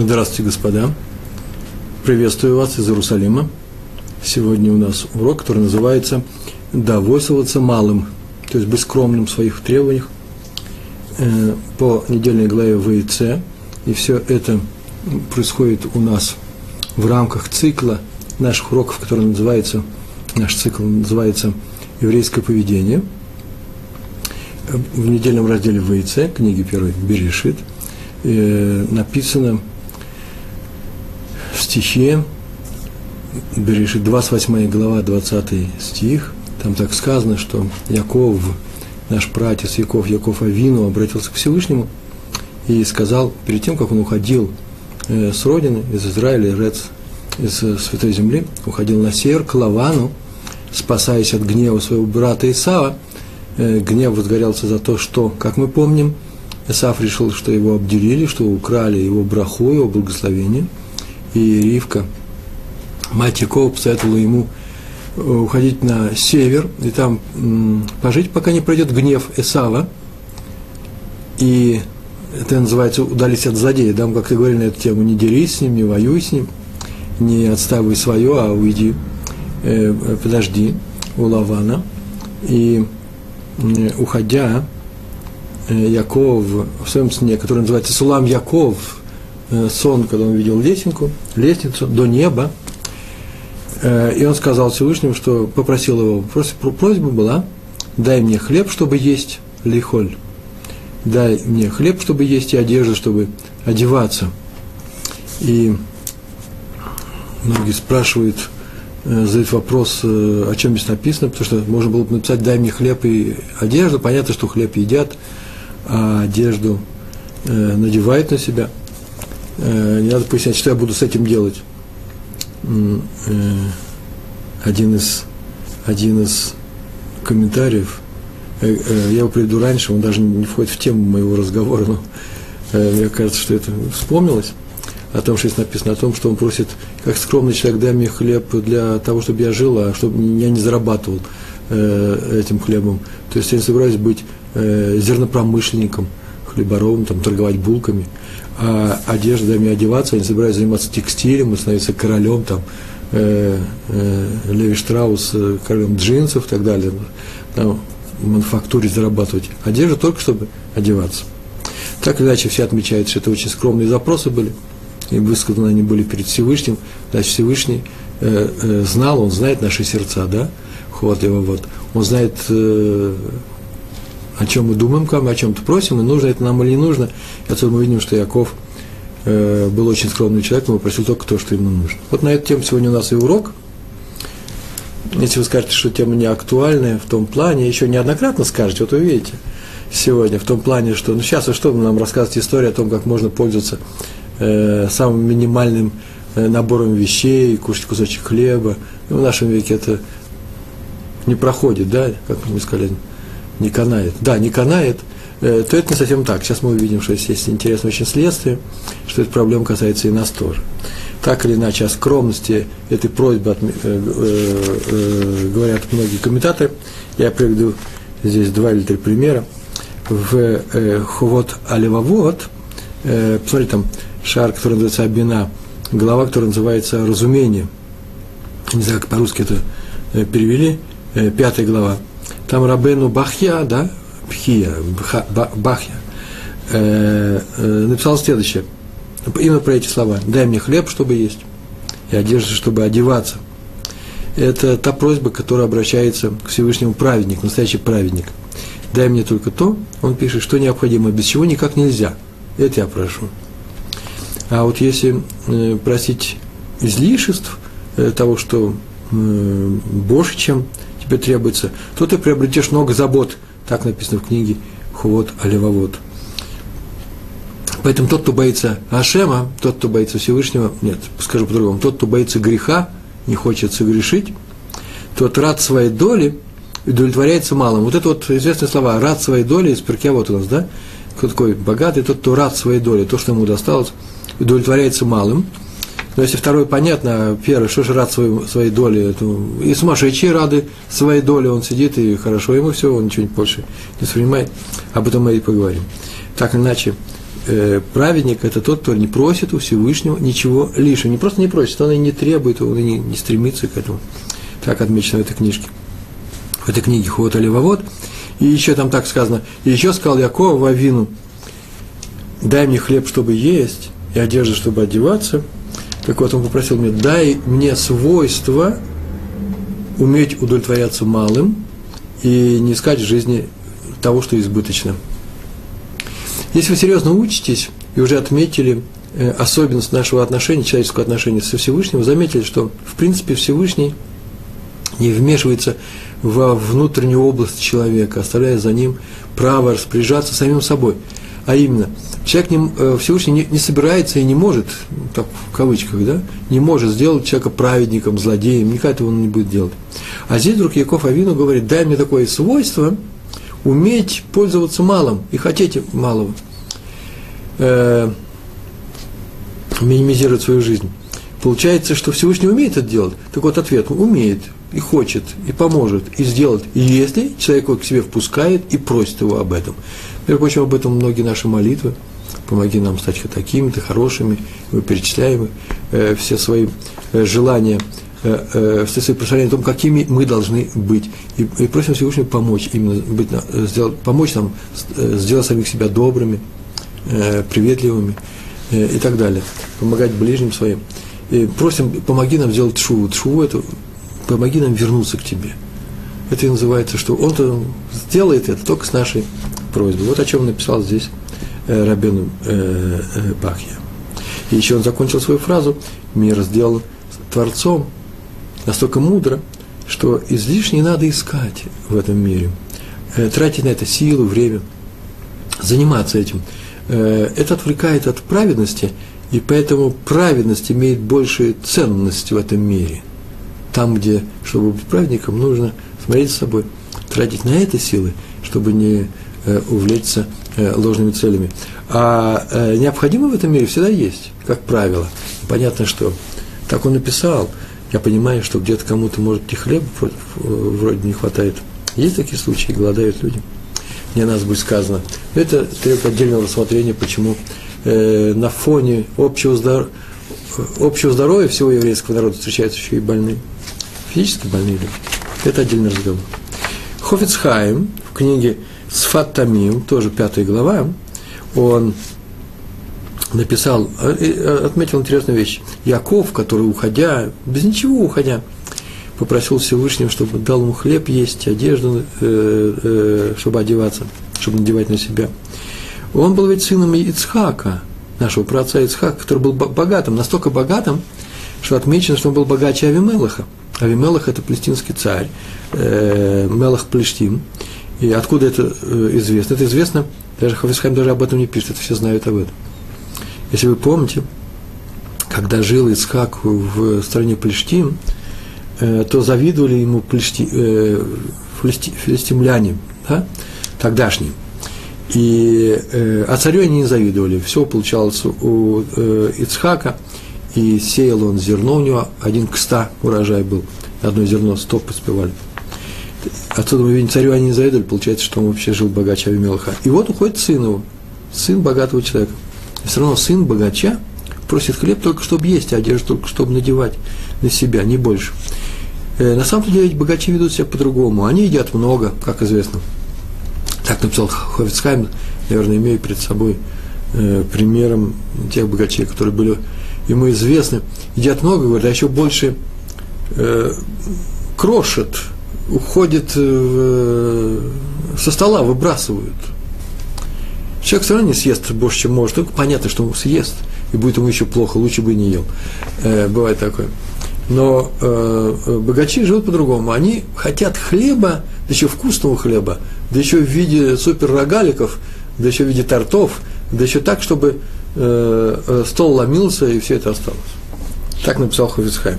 Здравствуйте, господа. Приветствую вас из Иерусалима. Сегодня у нас урок, который называется «Довольствоваться малым», то есть быть скромным в своих требованиях э, по недельной главе ВИЦ. И все это происходит у нас в рамках цикла наших уроков, который называется, наш цикл называется «Еврейское поведение». В недельном разделе ВИЦ, книги первой Берешит, э, написано – стихе, Берешит, 28 глава, 20 стих, там так сказано, что Яков, наш братец Яков, Яков Авину, обратился к Всевышнему и сказал, перед тем, как он уходил э, с родины, из Израиля, Рец, из э, Святой Земли, уходил на север к Лавану, спасаясь от гнева своего брата Исава, э, гнев возгорелся за то, что, как мы помним, Исаф решил, что его обделили, что украли его браху, его благословение – и Ривка, мать Якова, посоветовала ему э, уходить на север и там пожить, пока не пройдет гнев Эсава. И это называется удались от. Да, мы как-то говорили на эту тему, не дерись с ним, не воюй с ним, не отставай свое, а уйди, э, подожди у Лавана. И э, уходя, Яков в своем сне, который называется Сулам Яков, сон, когда он видел лесенку, лестницу до неба, э, и он сказал Всевышнему, что попросил его, просьба была, дай мне хлеб, чтобы есть, лихоль, дай мне хлеб, чтобы есть, и одежду, чтобы одеваться. И многие спрашивают, э, задают вопрос, о чем здесь написано, потому что можно было бы написать «дай мне хлеб и одежду». Понятно, что хлеб едят, а одежду надевают на себя – Э, не надо пояснять, что я буду с этим делать. Э, один из, один из комментариев, э, я его приведу раньше, он даже не входит в тему моего разговора, но мне кажется, что это вспомнилось, о том, что здесь написано, о том, что он просит, как скромный человек, дай мне хлеб для того, чтобы я жил, а чтобы я не зарабатывал этим хлебом. То есть я не собираюсь быть зернопромышленником, хлеборовым, там, торговать булками – а одеждами одеваться, они собираются заниматься текстилем, становиться королем, там, э, э, Леви Штраус, э, королем джинсов и так далее, там, в мануфактуре зарабатывать. Одежду только чтобы одеваться. Так или иначе, все отмечают, что это очень скромные запросы были, и высказаны они были перед Всевышним, значит, Всевышний э, э, знал, он знает наши сердца, да, ход его вот, он знает э, о чем мы думаем, как мы о чем-то просим, и нужно это нам или не нужно. И отсюда мы видим, что Яков э, был очень скромный человек, но просил только то, что ему нужно. Вот на эту тему сегодня у нас и урок. Если вы скажете, что тема не актуальная в том плане, еще неоднократно скажете, вот вы видите, сегодня, в том плане, что, ну сейчас, вы что нам рассказываете историю о том, как можно пользоваться э, самым минимальным э, набором вещей, кушать кусочек хлеба. Ну, в нашем веке это не проходит, да, как мы сказали, не канает, да, не канает, э, то это не совсем так. Сейчас мы увидим, что здесь есть интересное очень следствие, что эта проблема касается и нас тоже. Так или иначе, о скромности этой просьбы от, э, э, э, говорят многие комментаторы. Я приведу здесь два или три примера. В э, Хувот Алевавод, э, посмотрите, там шар, который называется Абина, глава, которая называется Разумение. Не знаю, как по-русски это э, перевели, э, пятая глава – там Рабену Бахья, да, Бхия, Бахья, э, э, написал следующее, именно про эти слова. «Дай мне хлеб, чтобы есть, и одежду, чтобы одеваться». Это та просьба, которая обращается к Всевышнему праведник, настоящий праведник. «Дай мне только то», он пишет, что необходимо, без чего никак нельзя. Это я прошу. А вот если э, просить излишеств, э, того, что э, больше, чем тебе требуется, то ты приобретешь много забот. Так написано в книге Хувод Алевовод. Поэтому тот, кто боится Ашема, тот, кто боится Всевышнего, нет, скажу по-другому, тот, кто боится греха, не хочет согрешить, тот рад своей доли удовлетворяется малым. Вот это вот известные слова «рад своей доли» из перкия вот у нас, да? Кто такой богатый, тот, кто рад своей доли, то, что ему досталось, удовлетворяется малым – но если второй понятно, первый, что же рад своей, своей доле, то и сумасшедшие рады своей доле, он сидит, и хорошо ему все, он ничего больше не воспринимает. Об этом мы и поговорим. Так или иначе, э, праведник – это тот, кто не просит у Всевышнего ничего лишнего. Не просто не просит, он и не требует, он и не, не стремится к этому. Так отмечено в этой книжке. В этой книге Хуот Аливавод. И еще там так сказано. И еще сказал Якова Вавину, дай мне хлеб, чтобы есть, и одежду, чтобы одеваться. Так вот, он попросил меня, дай мне свойство уметь удовлетворяться малым и не искать в жизни того, что избыточно. Если вы серьезно учитесь и уже отметили э, особенность нашего отношения, человеческого отношения со Всевышним, заметили, что в принципе Всевышний не вмешивается во внутреннюю область человека, оставляя за ним право распоряжаться самим собой. А именно, человек не, э, Всевышний не, не собирается и не может, так в кавычках, да, не может сделать человека праведником, злодеем, никак этого он не будет делать. А здесь вдруг Яков Авину говорит, дай мне такое свойство, уметь пользоваться малым и хотеть малого, э, минимизировать свою жизнь. Получается, что Всевышний умеет это делать. Так вот ответ, умеет, и хочет, и поможет, и сделает, если человек его к себе впускает и просит его об этом. Между прочим, об этом многие наши молитвы. Помоги нам стать такими-то хорошими, мы перечисляем э, все свои э, желания, э, э, все свои представления о том, какими мы должны быть. И, и просим Всевышнего помочь, именно быть, сделать, помочь нам э, сделать самих себя добрыми, э, приветливыми э, и так далее. Помогать ближним своим. И просим, помоги нам сделать шуву. Шуву – это помоги нам вернуться к тебе. Это и называется, что он-то сделает это только с нашей просьбой. Вот о чем написал здесь э, Рабену э, э, Бахья. И еще он закончил свою фразу «Мир сделан Творцом настолько мудро, что излишне надо искать в этом мире, тратить на это силу, время, заниматься этим. Это отвлекает от праведности, и поэтому праведность имеет большую ценность в этом мире – там, где, чтобы быть праведником, нужно смотреть с собой, тратить на это силы, чтобы не увлечься э, ложными целями. А э, необходимо в этом мире всегда есть, как правило. Понятно, что так он написал. Я понимаю, что где-то кому-то, может, и хлеба вроде не хватает. Есть такие случаи, голодают люди. Не нас будет сказано. Это требует отдельного рассмотрения, почему э, на фоне общего, здор... общего здоровья всего еврейского народа встречаются еще и больные физически больные люди. Это отдельный разговор. Хофицхайм в книге Сфат Тамим, тоже пятая глава, он написал, э, э, отметил интересную вещь. Яков, который, уходя, без ничего уходя, попросил Всевышнего, чтобы дал ему хлеб есть, одежду, э, чтобы одеваться, чтобы надевать на себя. Он был ведь сыном Ицхака, нашего праотца Ицхака, который был богатым, настолько богатым, что отмечено, что он был богаче Авимелаха – Авимелах – это палестинский царь, э, Мелах Плештим. И откуда это э, известно? Это известно, даже Хафисхайм даже об этом не пишет, это все знают об этом. Если вы помните, когда жил Ицхак в стране Плештим, э, то завидовали ему плешти, э, филистимляне, да, тогдашние. И, э, а царю они не завидовали. Все получалось у э, Ицхака – и сеял он зерно у него, один к ста урожай был, одно зерно сто поспевали. Отсюда мы видим, царю они не получается, что он вообще жил богаче Авимелаха. И вот уходит сын его, сын богатого человека. И все равно сын богача просит хлеб только чтобы есть, а одежду только чтобы надевать на себя, не больше. Э, на самом деле, богачи ведут себя по-другому. Они едят много, как известно. Так написал Ховицхайм, наверное, имея перед собой э, примером тех богачей, которые были ему известно, едят много, говорят, а еще больше э, крошат, уходит э, со стола, выбрасывают. Человек все равно не съест больше, чем может, только понятно, что он съест, и будет ему еще плохо, лучше бы не ел. Э, бывает такое. Но э, э богачи живут по-другому. Они хотят хлеба, да еще вкусного хлеба, да еще в виде супер рогаликов, да еще в виде тортов, да еще так, чтобы Э, э, стол ломился, и все это осталось. Так написал Хофицхайм.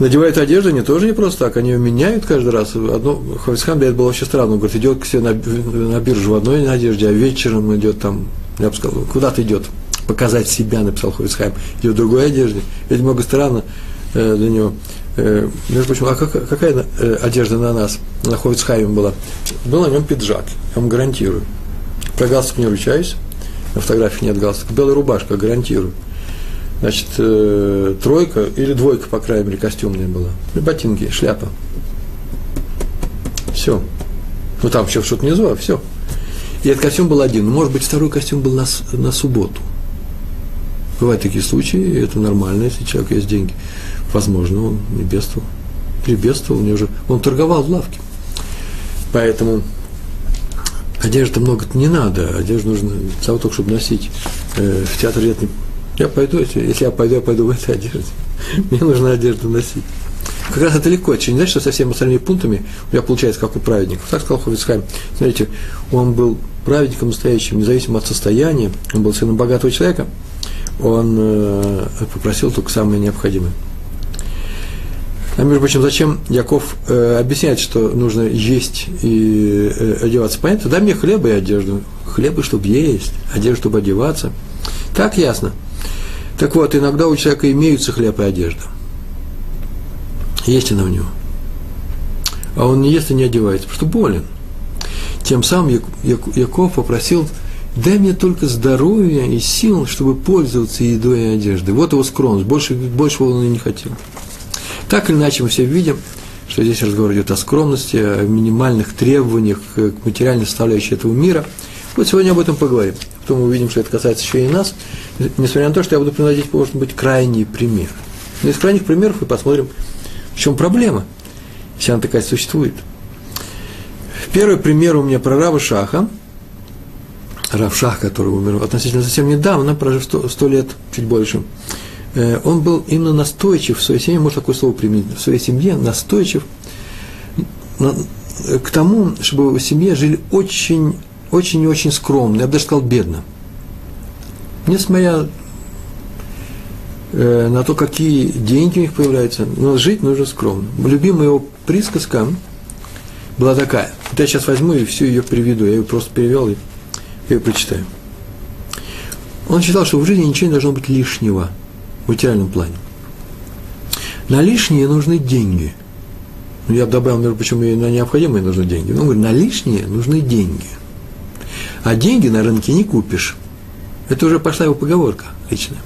Надевают одежду они тоже не просто так, они ее меняют каждый раз. Одно, для этого было очень странно, он говорит, идет к себе на, на биржу в одной одежде, а вечером идет там, я бы сказал, куда-то идет, показать себя, написал Хофицхайм, идет в другой одежде. Это много странно э, для него. Э, между прочим, а как, какая э, одежда на нас, на Хофицхайме была? Был на нем пиджак, я вам гарантирую. Про галстук не ручаюсь, на фотографии нет галстука, белая рубашка, гарантирую. Значит, э, тройка или двойка, по крайней мере, костюмная была. И ботинки, шляпа. Все. Ну, там еще что-то внизу, а все. И этот костюм был один. Может быть, второй костюм был на, на субботу. Бывают такие случаи, это нормально, если человек есть деньги. Возможно, он не бедствовал. Или у него уже, он торговал в лавке. Поэтому одежды много не надо, одежду нужно того только, чтобы носить э, в театр летний. Я пойду, если я пойду, я пойду в этой одежде. Мне нужно одежду носить. Как раз это легко. Это значит, что со всеми остальными пунктами у меня получается, как у праведников. Так сказал Хофицхайм. Смотрите, он был праведником настоящим, независимо от состояния. Он был сыном богатого человека. Он э, попросил только самое необходимое. А между прочим, зачем Яков э, объясняет, что нужно есть и э, одеваться? Понятно? Дай мне хлеба и одежду. Хлеба, чтобы есть, одежду, чтобы одеваться. Так ясно. Так вот, иногда у человека имеются хлеб и одежда. Есть она у него. А он не ест и не одевается, потому что болен. Тем самым Яков попросил, дай мне только здоровья и сил, чтобы пользоваться едой и одеждой. Вот его скромность, больше, большего он и не хотел. Так или иначе мы все видим, что здесь разговор идет о скромности, о минимальных требованиях к материальной составляющей этого мира. Вот сегодня об этом поговорим. Потом мы увидим, что это касается еще и нас, несмотря на то, что я буду приводить, может быть, крайний пример. Но из крайних примеров мы посмотрим, в чем проблема, если она такая существует. Первый пример у меня про Рава Шаха. Рав Шах, который умер относительно совсем недавно, прожив сто лет, чуть больше. Э, он был именно настойчив в своей семье, может такое слово применить, в своей семье настойчив к тому, чтобы в семье жили очень, очень и очень скромно, я бы даже сказал, бедно. Несмотря Э, на то, какие деньги у них появляются, но жить нужно скромно. Любимая его присказка была такая. Вот я сейчас возьму и всю ее переведу. Я ее просто перевел и ее прочитаю. Он считал, что в жизни ничего не должно быть лишнего в материальном плане. На лишние нужны деньги. Ну, я бы добавил, между прочим, и на необходимые нужны деньги. Но он говорит, на лишние нужны деньги. А деньги на рынке не купишь. Это уже пошла его поговорка личная.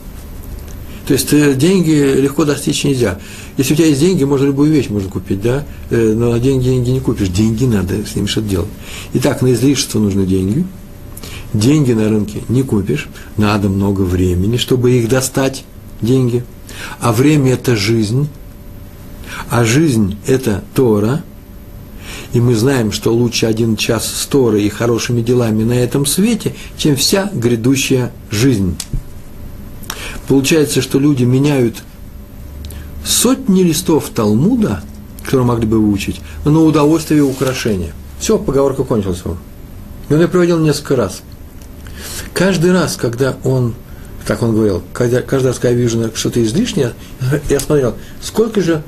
То есть э, деньги легко достичь нельзя. Если у тебя есть деньги, можно любую вещь можно купить, да, э, но деньги, деньги не купишь. Деньги надо с ними что-то делать. Итак, на излишество нужны деньги. Деньги на рынке не купишь. Надо много времени, чтобы их достать, деньги. А время – это жизнь. А жизнь – это Тора. И мы знаем, что лучше один час с Торой и хорошими делами на этом свете, чем вся грядущая жизнь. Получается, что люди меняют сотни листов Талмуда, которые могли бы выучить, на удовольствие и украшение. Все, поговорка кончилась вам. И он ее приводил несколько раз. Каждый раз, когда он, так он говорил, каждый раз, когда я вижу что-то излишнее, я смотрел, сколько же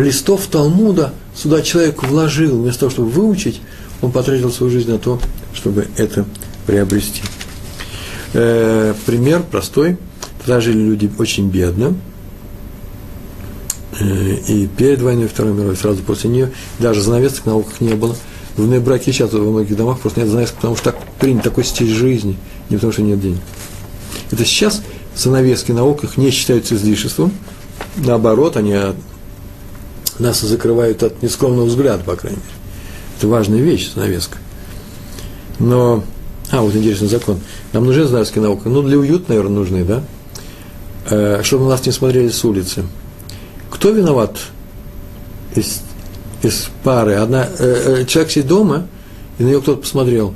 листов Талмуда сюда человек вложил, вместо того, чтобы выучить, он потратил свою жизнь на то, чтобы это приобрести. Э, пример простой – Тогда жили люди очень бедно. Э, и перед войной Второй мировой, сразу после нее, даже занавесок на окнах не было. В браке сейчас во многих домах просто нет занавесок, потому что так принят такой стиль жизни, не потому что нет денег. Это сейчас занавески на окнах не считаются излишеством, наоборот, они нас закрывают от нескромного взгляда, по крайней мере. Это важная вещь, занавеска. Но, а, вот интересный закон. Нам нужны занавески на окнах? Ну, для уюта, наверное, нужны, да? Э, чтобы на нас не смотрели с улицы. Кто виноват из, из пары? Одна, э, э, человек сидит дома, и на нее кто-то посмотрел.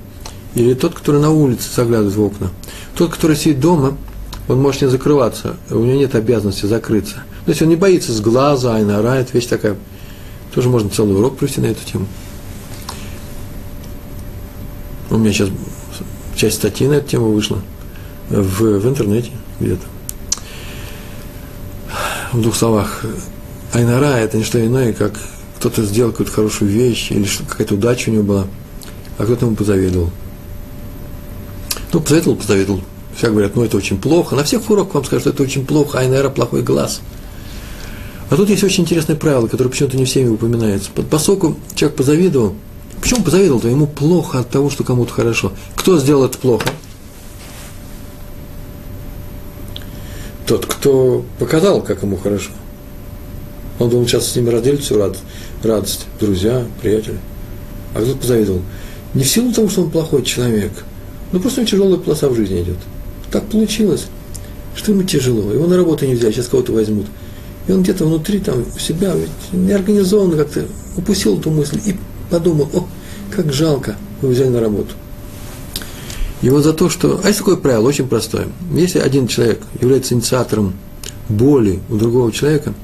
Или тот, который на улице заглядывает в окна. Тот, который сидит дома, он может не закрываться, у него нет обязанности закрыться. То есть он не боится с глаза, айнара, это вещь такая. Тоже можно целый урок провести на эту тему. У меня сейчас часть статьи на эту тему вышла в, в интернете где-то в двух словах, Айнара – это не что иное, как кто-то сделал какую-то хорошую вещь, или какая-то удача у него была, а кто-то ему позавидовал. Ну, позавидовал, позавидовал. Все говорят, ну, это очень плохо. На всех уроках вам скажут, что это очень плохо, Айнара – плохой глаз. А тут есть очень интересное правило, которое почему-то не всеми упоминается. Поскольку человек позавидовал, почему позавидовал-то? Ему плохо от того, что кому-то хорошо. Кто сделал это плохо? тот, кто показал, как ему хорошо. Он думал, сейчас с ними разделит всю радость, радость, друзья, приятели. А кто-то позавидовал. Не в силу того, что он плохой человек, но просто у него тяжелая полоса в жизни идет. Так получилось, что ему тяжело. Его на работу не взять, сейчас кого-то возьмут. И он где-то внутри там себя ведь неорганизованно как-то упустил эту мысль и подумал, о, как жалко, вы взяли на работу. Вот за то, что... А есть такое правило, очень простое. Если один человек является инициатором боли у другого человека,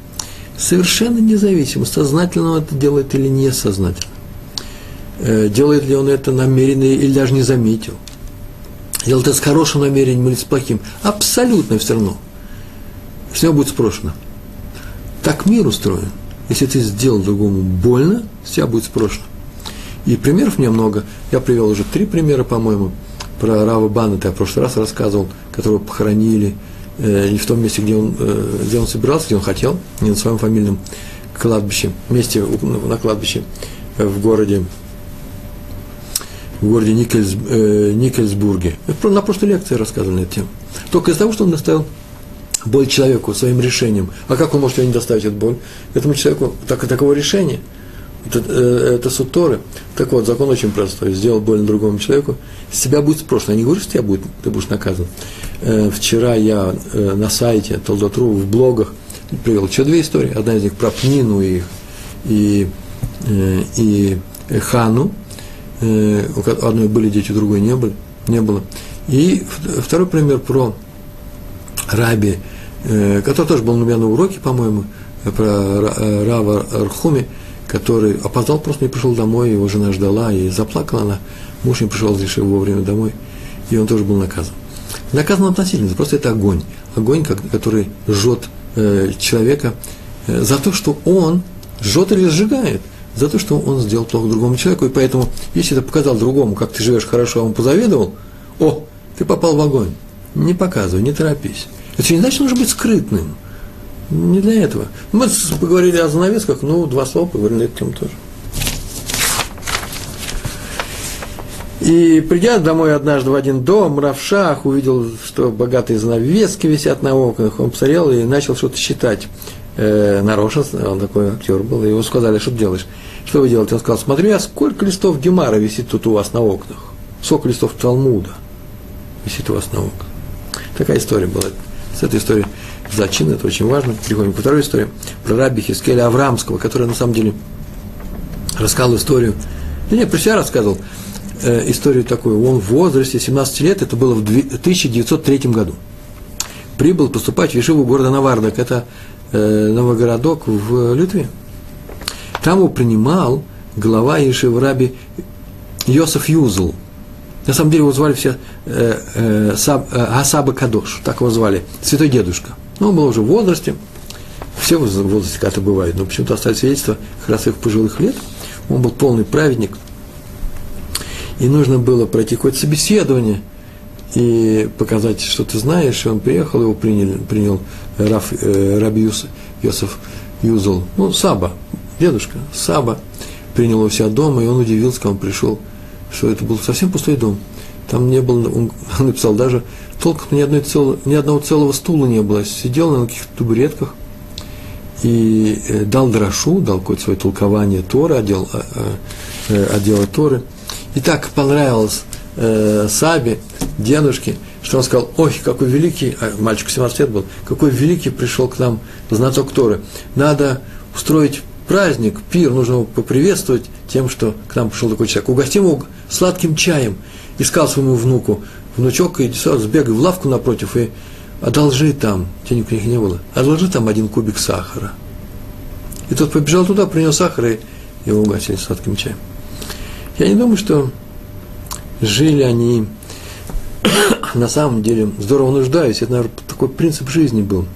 совершенно независимо, сознательно он это делает или несознательно, э, делает ли он это намеренно или даже не заметил, делает это с хорошим намерением или с плохим, абсолютно все равно. Него будет спрошено. Так мир устроен. Если ты сделал другому больно, тебя будет спрошено. И примеров мне много. Я привел уже три примера, по-моему – про Рава Баннета я в прошлый раз рассказывал, которого похоронили э, не в том месте, где он, э, где он собирался, где он хотел, не на своем фамильном кладбище, месте на кладбище э, в городе, в городе Никельс, э, Никельсбурге. На прошлой лекции рассказывали эту тему. Только из-за того, что он доставил боль человеку своим решением. А как он может ее не доставить, эту боль? Этому человеку так, такого решения – это, э, это суд. Так вот, закон очень простой. Сделал больно другому человеку, с тебя будет спрошено. Я не говорю, что тебя будет, ты будешь наказан. Э, вчера я э, на сайте Толдотру в блогах привел еще две истории. Одна из них про Пнину и, и, и Хану. У одной были дети, у другой не, были, не было. И второй пример про Раби, который тоже был у меня на уроке, по-моему, про Рава Архуми, который опоздал, просто не пришел домой, его жена ждала, и заплакала она. Муж не пришел из вовремя домой, и он тоже был наказан. Наказан относительно, просто это огонь. Огонь, который жжет э, человека э, за то, что он жжет или сжигает, за то, что он сделал плохо другому человеку. И поэтому, если ты показал другому, как ты живешь хорошо, а он позавидовал, о, ты попал в огонь. Не показывай, не торопись. Это не значит, что нужно быть скрытным – не для этого. Мы поговорили о занавесках, ну, два слова поговорили на тему тоже. И придя домой однажды в один дом, Равшах увидел, что богатые занавески висят на окнах. Он посмотрел и начал что-то считать. Э, нарочно, он такой актер был, и его сказали, что ты делаешь? Что вы делаете? Он сказал, смотри, а сколько листов Гемара висит тут у вас на окнах? Сколько листов Талмуда висит у вас на окнах? Такая история была. С этой историей зачин, это очень важно. Переходим ко второй истории, про раби Хискеля Аврамского, который на самом деле рассказал историю, да нет, про себя рассказывал, э, историю такую, он в возрасте 17 лет, это было в 1903 году, прибыл поступать в Ешиву города Навардак, это э, новогородок в Литве. Там его принимал глава Ешивы раби Йосиф Юзл. На самом деле его звали все э, э, э, Кадош, так его звали, святой дедушка – но он был уже в возрасте, все в возрасте как-то бывает, но почему-то остались свидетельства как раз их пожилых лет. Он был полный праведник, и нужно было пройти какое-то собеседование и показать, что ты знаешь, и он приехал, его принял, принял Раф, э, Раби Юс, Йосиф Юзел, ну, Саба, дедушка, Саба, принял его себя дома, и он удивился, когда он пришел, что это был совсем пустой дом. Там не было, он написал даже, толком ни, одной цел, ни одного целого стула не было. Сидел на каких-то табуретках и э, дал дрошу, дал какое-то свое толкование Торы, отдел, э, э, отдела Торы. И так понравилось э, Сабе, дедушке, что он сказал, ой, какой великий, а мальчик 17 лет был, какой великий пришел к нам знаток Торы. Надо устроить праздник, пир, нужно его поприветствовать тем, что к нам пришел такой человек. Угостим его сладким чаем. И сказал своему внуку, внучок, иди сразу сбегай в лавку напротив и одолжи там, денег у них не было, одолжи там один кубик сахара. И тот побежал туда, принес сахар, и его угасили сладким чаем. Я не думаю, что жили они на самом деле здорово нуждаясь. Это, наверное, такой принцип жизни был.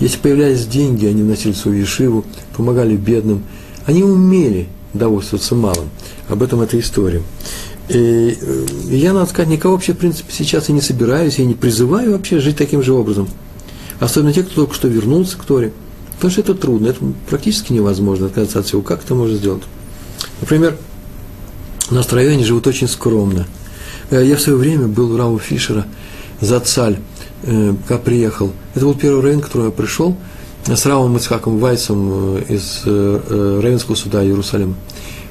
Если появлялись деньги, они вносили свою ешиву, помогали бедным. Они умели довольствоваться малым. Об этом эта история. И э, я, надо сказать, никого вообще, в принципе, сейчас и не собираюсь, и не призываю вообще жить таким же образом. Особенно те, кто только что вернулся к Торе. Потому что это трудно, это практически невозможно отказаться от всего. Как это можно сделать? Например, в районе живут очень скромно. Э, я в свое время был у Рава Фишера за цаль э, приехал, это был первый район, который я пришел, с Равом Ицхаком Вайсом э, из э, Равенского суда Иерусалима.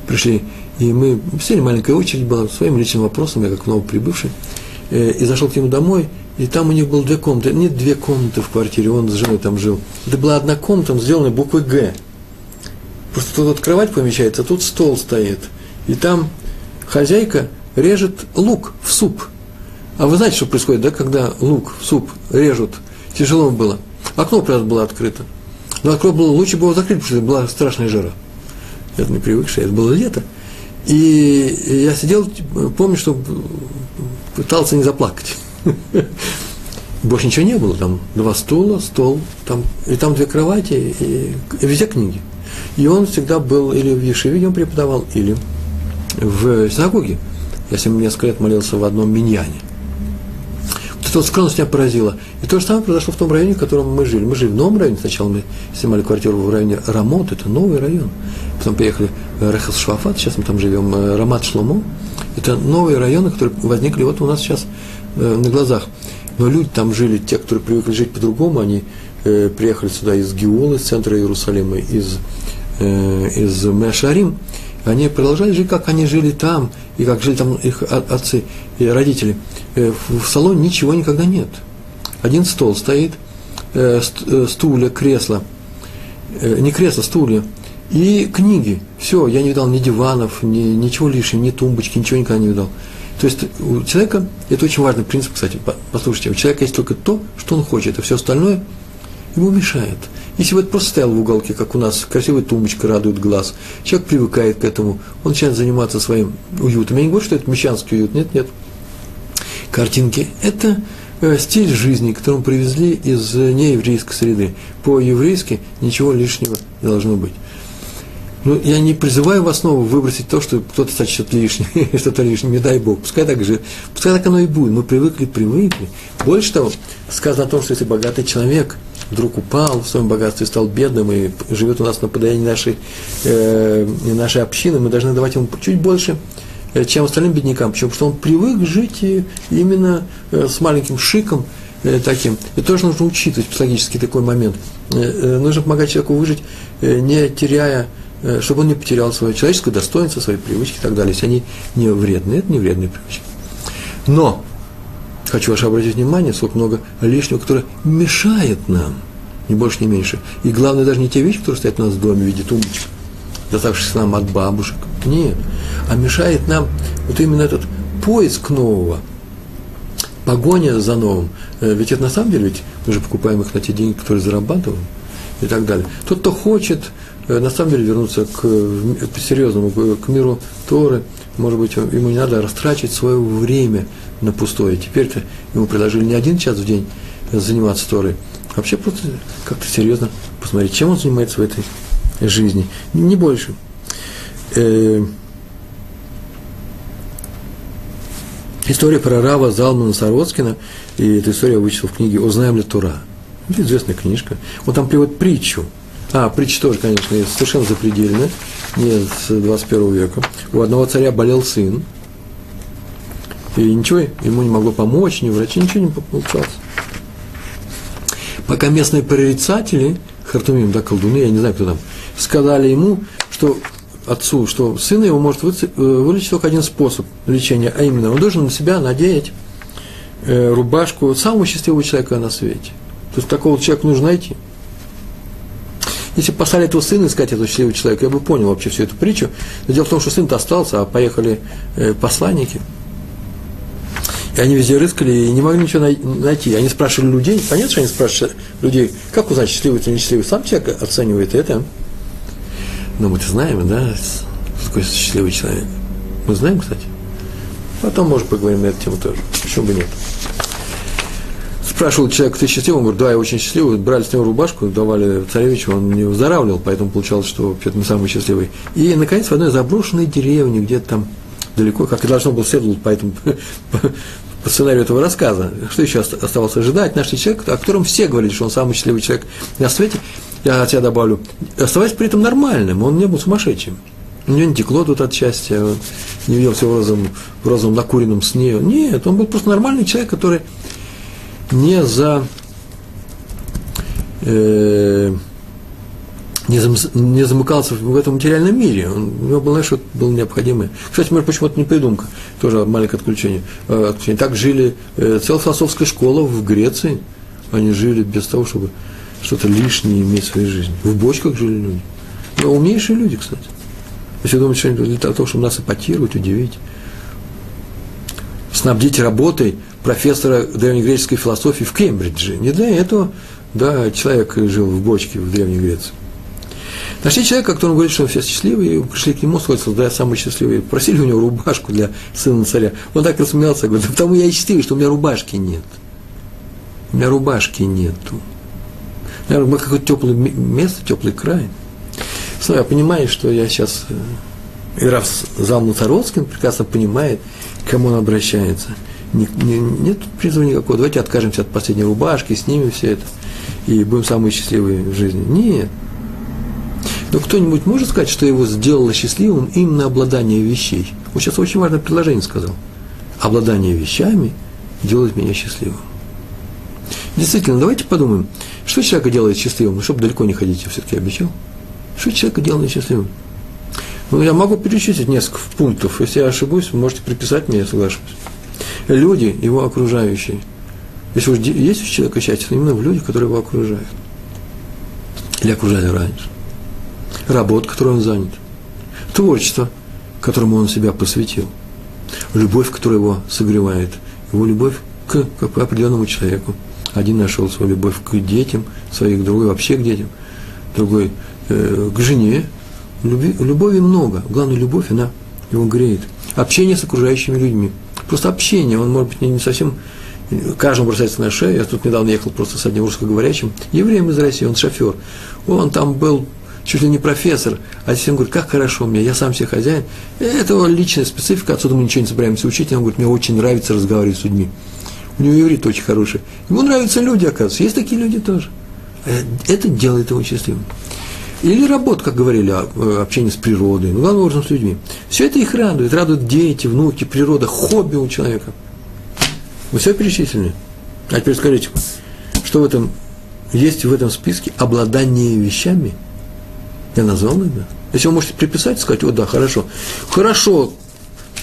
Пришли, и мы сели, маленькая очередь была, своим личным вопросом, я как новоприбывший, и зашел к нему домой, и там у них было две комнаты, нет, две комнаты в квартире, он с женой там жил. Это была одна комната, сделанная буквой «Г». Просто тут вот кровать помещается, а тут стол стоит. И там хозяйка режет лук в суп. А вы знаете, что происходит, да, когда лук суп режут? Тяжело было. Окно, правда, было открыто. Но окно было, лучше было закрыть, потому что была страшная жара. Это не привыкшая, это было лето. И я сидел, помню, что пытался не заплакать. Больше ничего не было, там два стула, стол, там, и там две кровати, и, и везде книги. И он всегда был или в Ешиве, он преподавал, или в синагоге. Я с ним несколько лет молился в одном миньяне. Эта вот скромность меня поразила. И то же самое произошло в том районе, в котором мы жили. Мы жили в новом районе. Сначала мы снимали квартиру в районе Рамот, это новый район. Потом приехали в Рехас Швафат, сейчас мы там живем, э, Рамат Шломо. Это новые районы, которые возникли вот у нас сейчас э, на глазах. Но люди там жили, те, которые привыкли жить по-другому, они э, приехали сюда из Геолы, из центра Иерусалима, из, э, из Мешарим. Они продолжали жить, как они жили там, и как жили там их отцы и родители. Э, в салоне ничего никогда нет. Один стол стоит, э, э, стулья, кресла, не кресла, стулья, и книги. Все, я не видал ни диванов, ни, ничего лишнего, ни тумбочки, ничего никогда не видал. То есть у человека, это очень важный принцип, кстати, послушайте, у человека есть только то, что он хочет, а все остальное ему мешает. Если бы это просто стоял в уголке, как у нас, красивая тумбочка радует глаз, человек привыкает к этому, он начинает заниматься своим уютом. Я не говорю, что это мещанский уют, нет, нет. Картинки – это э, стиль жизни, который мы привезли из нееврейской среды. По-еврейски ничего лишнего не должно быть. Ну, я не призываю вас снова выбросить то, что кто-то сочтет лишнее, что-то лишнее, не дай Бог. Пускай так же, пускай так оно и будет. Мы привыкли, привыкли. Больше того, сказано о том, что если богатый человек вдруг упал в своем богатстве, стал бедным и живет у нас на подаянии нашей, э, нашей общины, мы должны давать ему чуть больше, э, чем остальным беднякам. Почему? Потому что он привык жить именно э, с маленьким шиком э, таким. И тоже нужно учитывать психологический такой момент. Э, э, нужно помогать человеку выжить, э, не теряя чтобы он не потерял свое человеческое достоинство, свои привычки и так далее, если они не вредные. Это не вредные привычки. Но хочу ваше обратить внимание, сколько много лишнего, которое мешает нам, ни больше, ни меньше. И главное, даже не те вещи, которые стоят у нас в доме в виде тумбочек, доставшихся нам от бабушек. Нет. А мешает нам вот именно этот поиск нового, погоня за новым. Э, ведь это на самом деле, ведь мы же покупаем их на те деньги, которые зарабатываем и так далее. Тот, кто хочет Э, на самом деле вернуться к, к серьезному, к миру Торы, может быть, ему не надо растрачивать свое время на пустое. Теперь-то ему предложили не один час в день заниматься Торой, вообще просто как-то серьезно посмотреть, чем он занимается в этой жизни. Не больше. Э, история про Рава Залмана Сароцкина, и эту историю я вычитал в книге «Узнаем ли Тора». Это известная книжка. Он там приводит притчу – а, притча тоже, конечно, совершенно запредельная, не с 21 века. У одного царя болел сын, и ничего ему не могло помочь, ни врачи, ничего не получалось. Пока местные прорицатели, Хартумим, да, колдуны, я не знаю, кто там, сказали ему, что отцу, что сына его может э, вылечить только один способ лечения, а именно он должен на себя надеть э, рубашку самого счастливого человека на свете. То есть такого человека нужно найти – если бы послали этого сына искать этого счастливого человека, я бы понял вообще всю эту притчу. Но дело в том, что сын-то остался, а поехали э, посланники. И они везде рыскали и не могли ничего найти. Они спрашивали людей, понятно, что они спрашивали людей, как узнать, счастливый или несчастливый. Сам человек оценивает это. Но мы-то знаем, да, какой счастливый человек. Мы знаем, кстати. Потом, может, поговорим на эту тему тоже. Почему бы нет? Спрашивал человек, ты счастливый? Он говорит, да, я очень счастливый. Брали с него рубашку, давали царевичу, он не выздоравливал, поэтому получалось, что вообще-то не самый счастливый. И, наконец, в одной заброшенной деревне, где-то там далеко, как и должно было следовать по, этому, сценарию этого рассказа, что еще оставалось ожидать, нашли человека, о котором все говорили, что он самый счастливый человек на свете, я от себя добавлю, оставаясь при этом нормальным, он не был сумасшедшим. У него не текло тут от счастья, он не видел все в розовом, в розовом накуренном сне. Нет, он был просто нормальный человек, который не за э, не, зам, не замыкался в этом материальном мире. Он, у него было, знаешь, вот было необходимое. Кстати, может, почему-то не придумка, тоже маленькое отключение. Э, отключение. Так жили э, целая философская школа в Греции. Они жили без того, чтобы что-то лишнее иметь в своей жизни. В бочках жили люди. Но умнейшие люди, кстати. Если думаете, что для того, чтобы нас эпатировать, удивить, снабдить работой профессора древнегреческой философии в Кембридже. Не для этого, да, человек жил в бочке в Древней Греции. Нашли человека, который говорит, что он все счастливый, и пришли к нему, сказали, да, я самый счастливый. Просили у него рубашку для сына царя. Он так рассмеялся, говорит, да потому я и счастливый, что у меня рубашки нет. У меня рубашки нету. Наверное, какое-то теплое место, теплый край. Слава, я понимаю, что я сейчас и раз зал Мусородский прекрасно понимает, к кому он обращается. Не, не, нет призыва никакого. Давайте откажемся от последней рубашки, снимем все это и будем самые счастливые в жизни. Нет. Но кто-нибудь может сказать, что его сделало счастливым именно обладание вещей? Вот сейчас очень важное предложение сказал. Обладание вещами делает меня счастливым. Действительно, давайте подумаем, что человека делает счастливым, ну, чтобы далеко не ходить, я все-таки обещал. Что человека делает счастливым? Ну, я могу перечислить несколько пунктов. Если я ошибусь, вы можете приписать мне, я соглашусь. Люди, его окружающие. Если уж есть у человека счастье, то именно в людях, которые его окружают. Или окружали раньше. Работа, которой он занят. Творчество, которому он себя посвятил. Любовь, которая его согревает. Его любовь к, к определенному человеку. Один нашел свою любовь к детям, своих другой вообще к детям, другой э, к жене, Люби, любови много. Главное, любовь, она его греет. Общение с окружающими людьми. Просто общение, он, может быть, не, не совсем каждому бросается на шею. Я тут недавно ехал просто с одним русскоговорящим евреем из России, он шофер. Он там был чуть ли не профессор, а всем говорит, как хорошо мне, я сам себе хозяин. Это его личная специфика, отсюда мы ничего не собираемся учить. Он говорит, мне очень нравится разговаривать с людьми. У него иврит очень хороший. Ему нравятся люди, оказывается. Есть такие люди тоже. Э, это делает его счастливым. Или работа, как говорили, э, общение с природой, ну, главным образом с людьми. Все это их радует. Радуют дети, внуки, природа, хобби у человека. Вы все перечислили? А теперь скажите, что в этом есть в этом списке обладание вещами? Я назвал это. Если вы можете приписать, сказать, о, да, хорошо. Хорошо,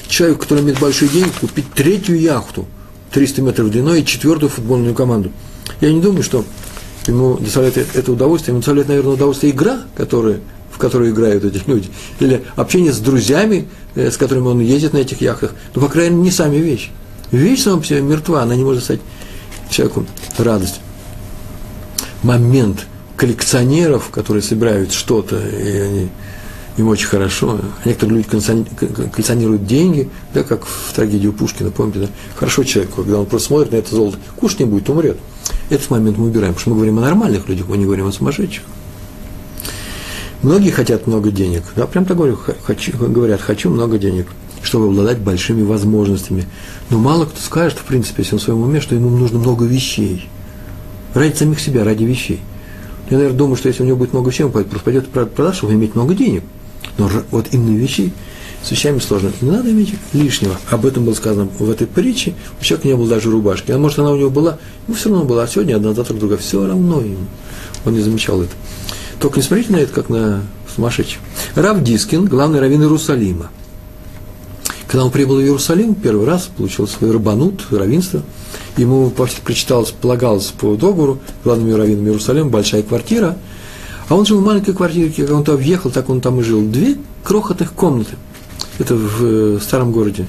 человек, который имеет большие деньги, купить третью яхту, 300 метров длиной и четвертую футбольную команду. Я не думаю, что ему доставляет это удовольствие, ему доставляет, наверное, удовольствие игра, которая, в которой играют эти люди, или общение с друзьями, э, с которыми он ездит на этих яхтах, ну, по крайней мере, не сами вещи. Вещь сама по себе мертва, она не может стать человеку радость. Момент коллекционеров, которые собирают что-то, и они им очень хорошо. А некоторые люди коллекционируют деньги, да, как в трагедии у Пушкина, помните, да? Хорошо человеку, когда он просто смотрит на это золото, кушать не будет, умрет. Этот момент мы убираем, потому что мы говорим о нормальных людях, мы не говорим о сумасшедших. Многие хотят много денег, да, прям так говорю, хочу, говорят, хочу много денег, чтобы обладать большими возможностями. Но мало кто скажет, в принципе, если он в своем уме, что ему нужно много вещей. Ради самих себя, ради вещей. Я, наверное, думаю, что если у него будет много вещей, он просто пойдет продать, чтобы иметь много денег. Но вот именно вещи с вещами сложно. Не надо иметь лишнего. Об этом было сказано в этой притче. У человека не было даже рубашки. А может, она у него была, ему все равно была. А сегодня одна, завтра другая. Все равно ему. Он не замечал это. Только не смотрите на это, как на сумасшедших. Рав Дискин, главный раввин Иерусалима. Когда он прибыл в Иерусалим, первый раз получил свой рабанут, равенство, ему прочиталось, полагалось по договору, главным раввином Иерусалима, большая квартира – а он жил в маленькой квартире, как он туда въехал, так он там и жил. Две крохотных комнаты. Это в э, старом городе,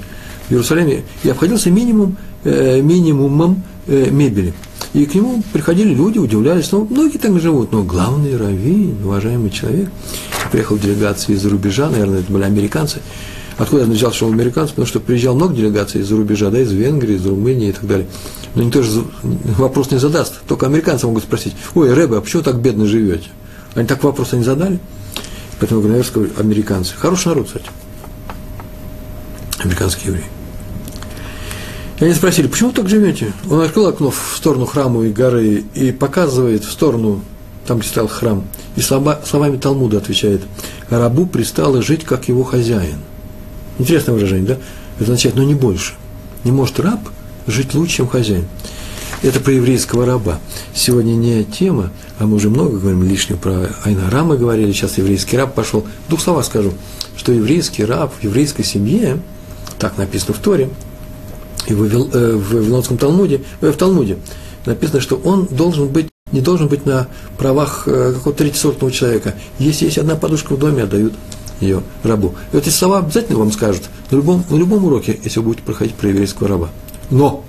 в Иерусалиме. И обходился минимум, э, минимумом э, мебели. И к нему приходили люди, удивлялись, ну, многие там живут, но главный раввин, уважаемый человек, приехал в делегации из-за рубежа, наверное, это были американцы. Откуда я начал, что он американец? Потому что приезжал много делегаций из-за рубежа, да, из Венгрии, из Румынии и так далее. Но никто же вопрос не задаст. Только американцы могут спросить, ой, Рэбе, а почему так бедно живете? Они так вопросы не задали. Поэтому, скажу, американцы. Хороший народ, кстати. Американские евреи. И они спросили, почему вы так живете? Он открыл окно в сторону храма и горы и показывает в сторону, там, где стоял храм, и слова, словами Талмуда отвечает, рабу пристало жить, как его хозяин. Интересное выражение, да? Это означает, но не больше. Не может раб жить лучше, чем хозяин. Это про еврейского раба. Сегодня не тема, а мы уже много говорим лишнего про Айнарама говорили, сейчас еврейский раб пошел. В двух словах скажу, что еврейский раб в еврейской семье, так написано в Торе, и в, Вавил, э, Вавилонском Талмуде, э, в Талмуде написано, что он должен быть, не должен быть на правах э, какого-то третьесортного человека. Если есть одна подушка в доме, отдают ее рабу. И вот эти слова обязательно вам скажут на любом, на любом уроке, если вы будете проходить про еврейского раба. Но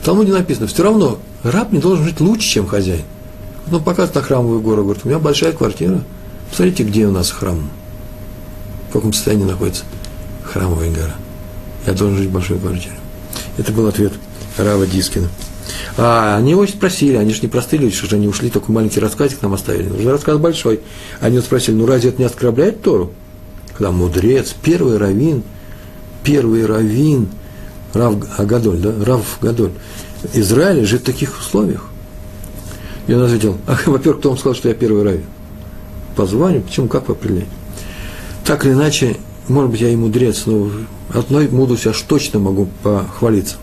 в Талмуде написано, все равно раб не должен жить лучше, чем хозяин. Ну, показывает на храмовую гору, говорит, у меня большая квартира, посмотрите, где у нас храм, в каком состоянии находится храмовая гора. Я должен жить в большой квартире. Это был ответ Рава Дискина. А они его спросили, они же не простые люди, что же они ушли, такой маленький рассказик нам оставили. Нужен рассказ большой. Они его спросили, ну разве это не оскорбляет Тору? Когда мудрец, первый раввин, первый раввин, Рав Гадоль, да, Рав Гадоль, Израиль жит в таких условиях. И он ответил, а, во-первых, кто вам сказал, что я первый раввин? По званию, почему, как вы определяете? Так или иначе, может быть, я и мудрец, но одной мудростью я аж точно могу похвалиться.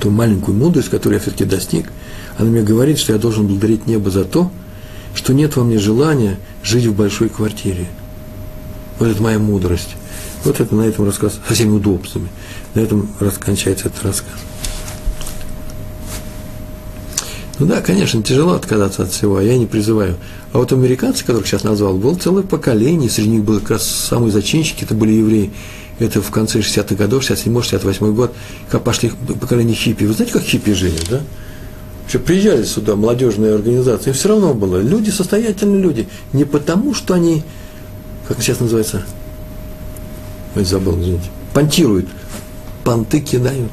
Ту маленькую мудрость, которую я все-таки достиг, она мне говорит, что я должен благодарить небо за то, что нет во мне желания жить в большой квартире. Вот это моя мудрость. Вот это на этом рассказ со всеми удобствами. На этом кончается этот рассказ. Ну да, конечно, тяжело отказаться от всего, а я не призываю. А вот американцы, которых сейчас назвал, было целое поколение, среди них был как раз самые зачинщики, это были евреи. Это в конце 60-х годов, 67-68 год, как пошли поколение хиппи. Вы знаете, как хиппи жили, да? Вообще приезжали сюда молодежные организации, им все равно было. Люди, состоятельные люди. Не потому, что они, как сейчас называется, Ой, забыл, извините, понтируют, понты кидают.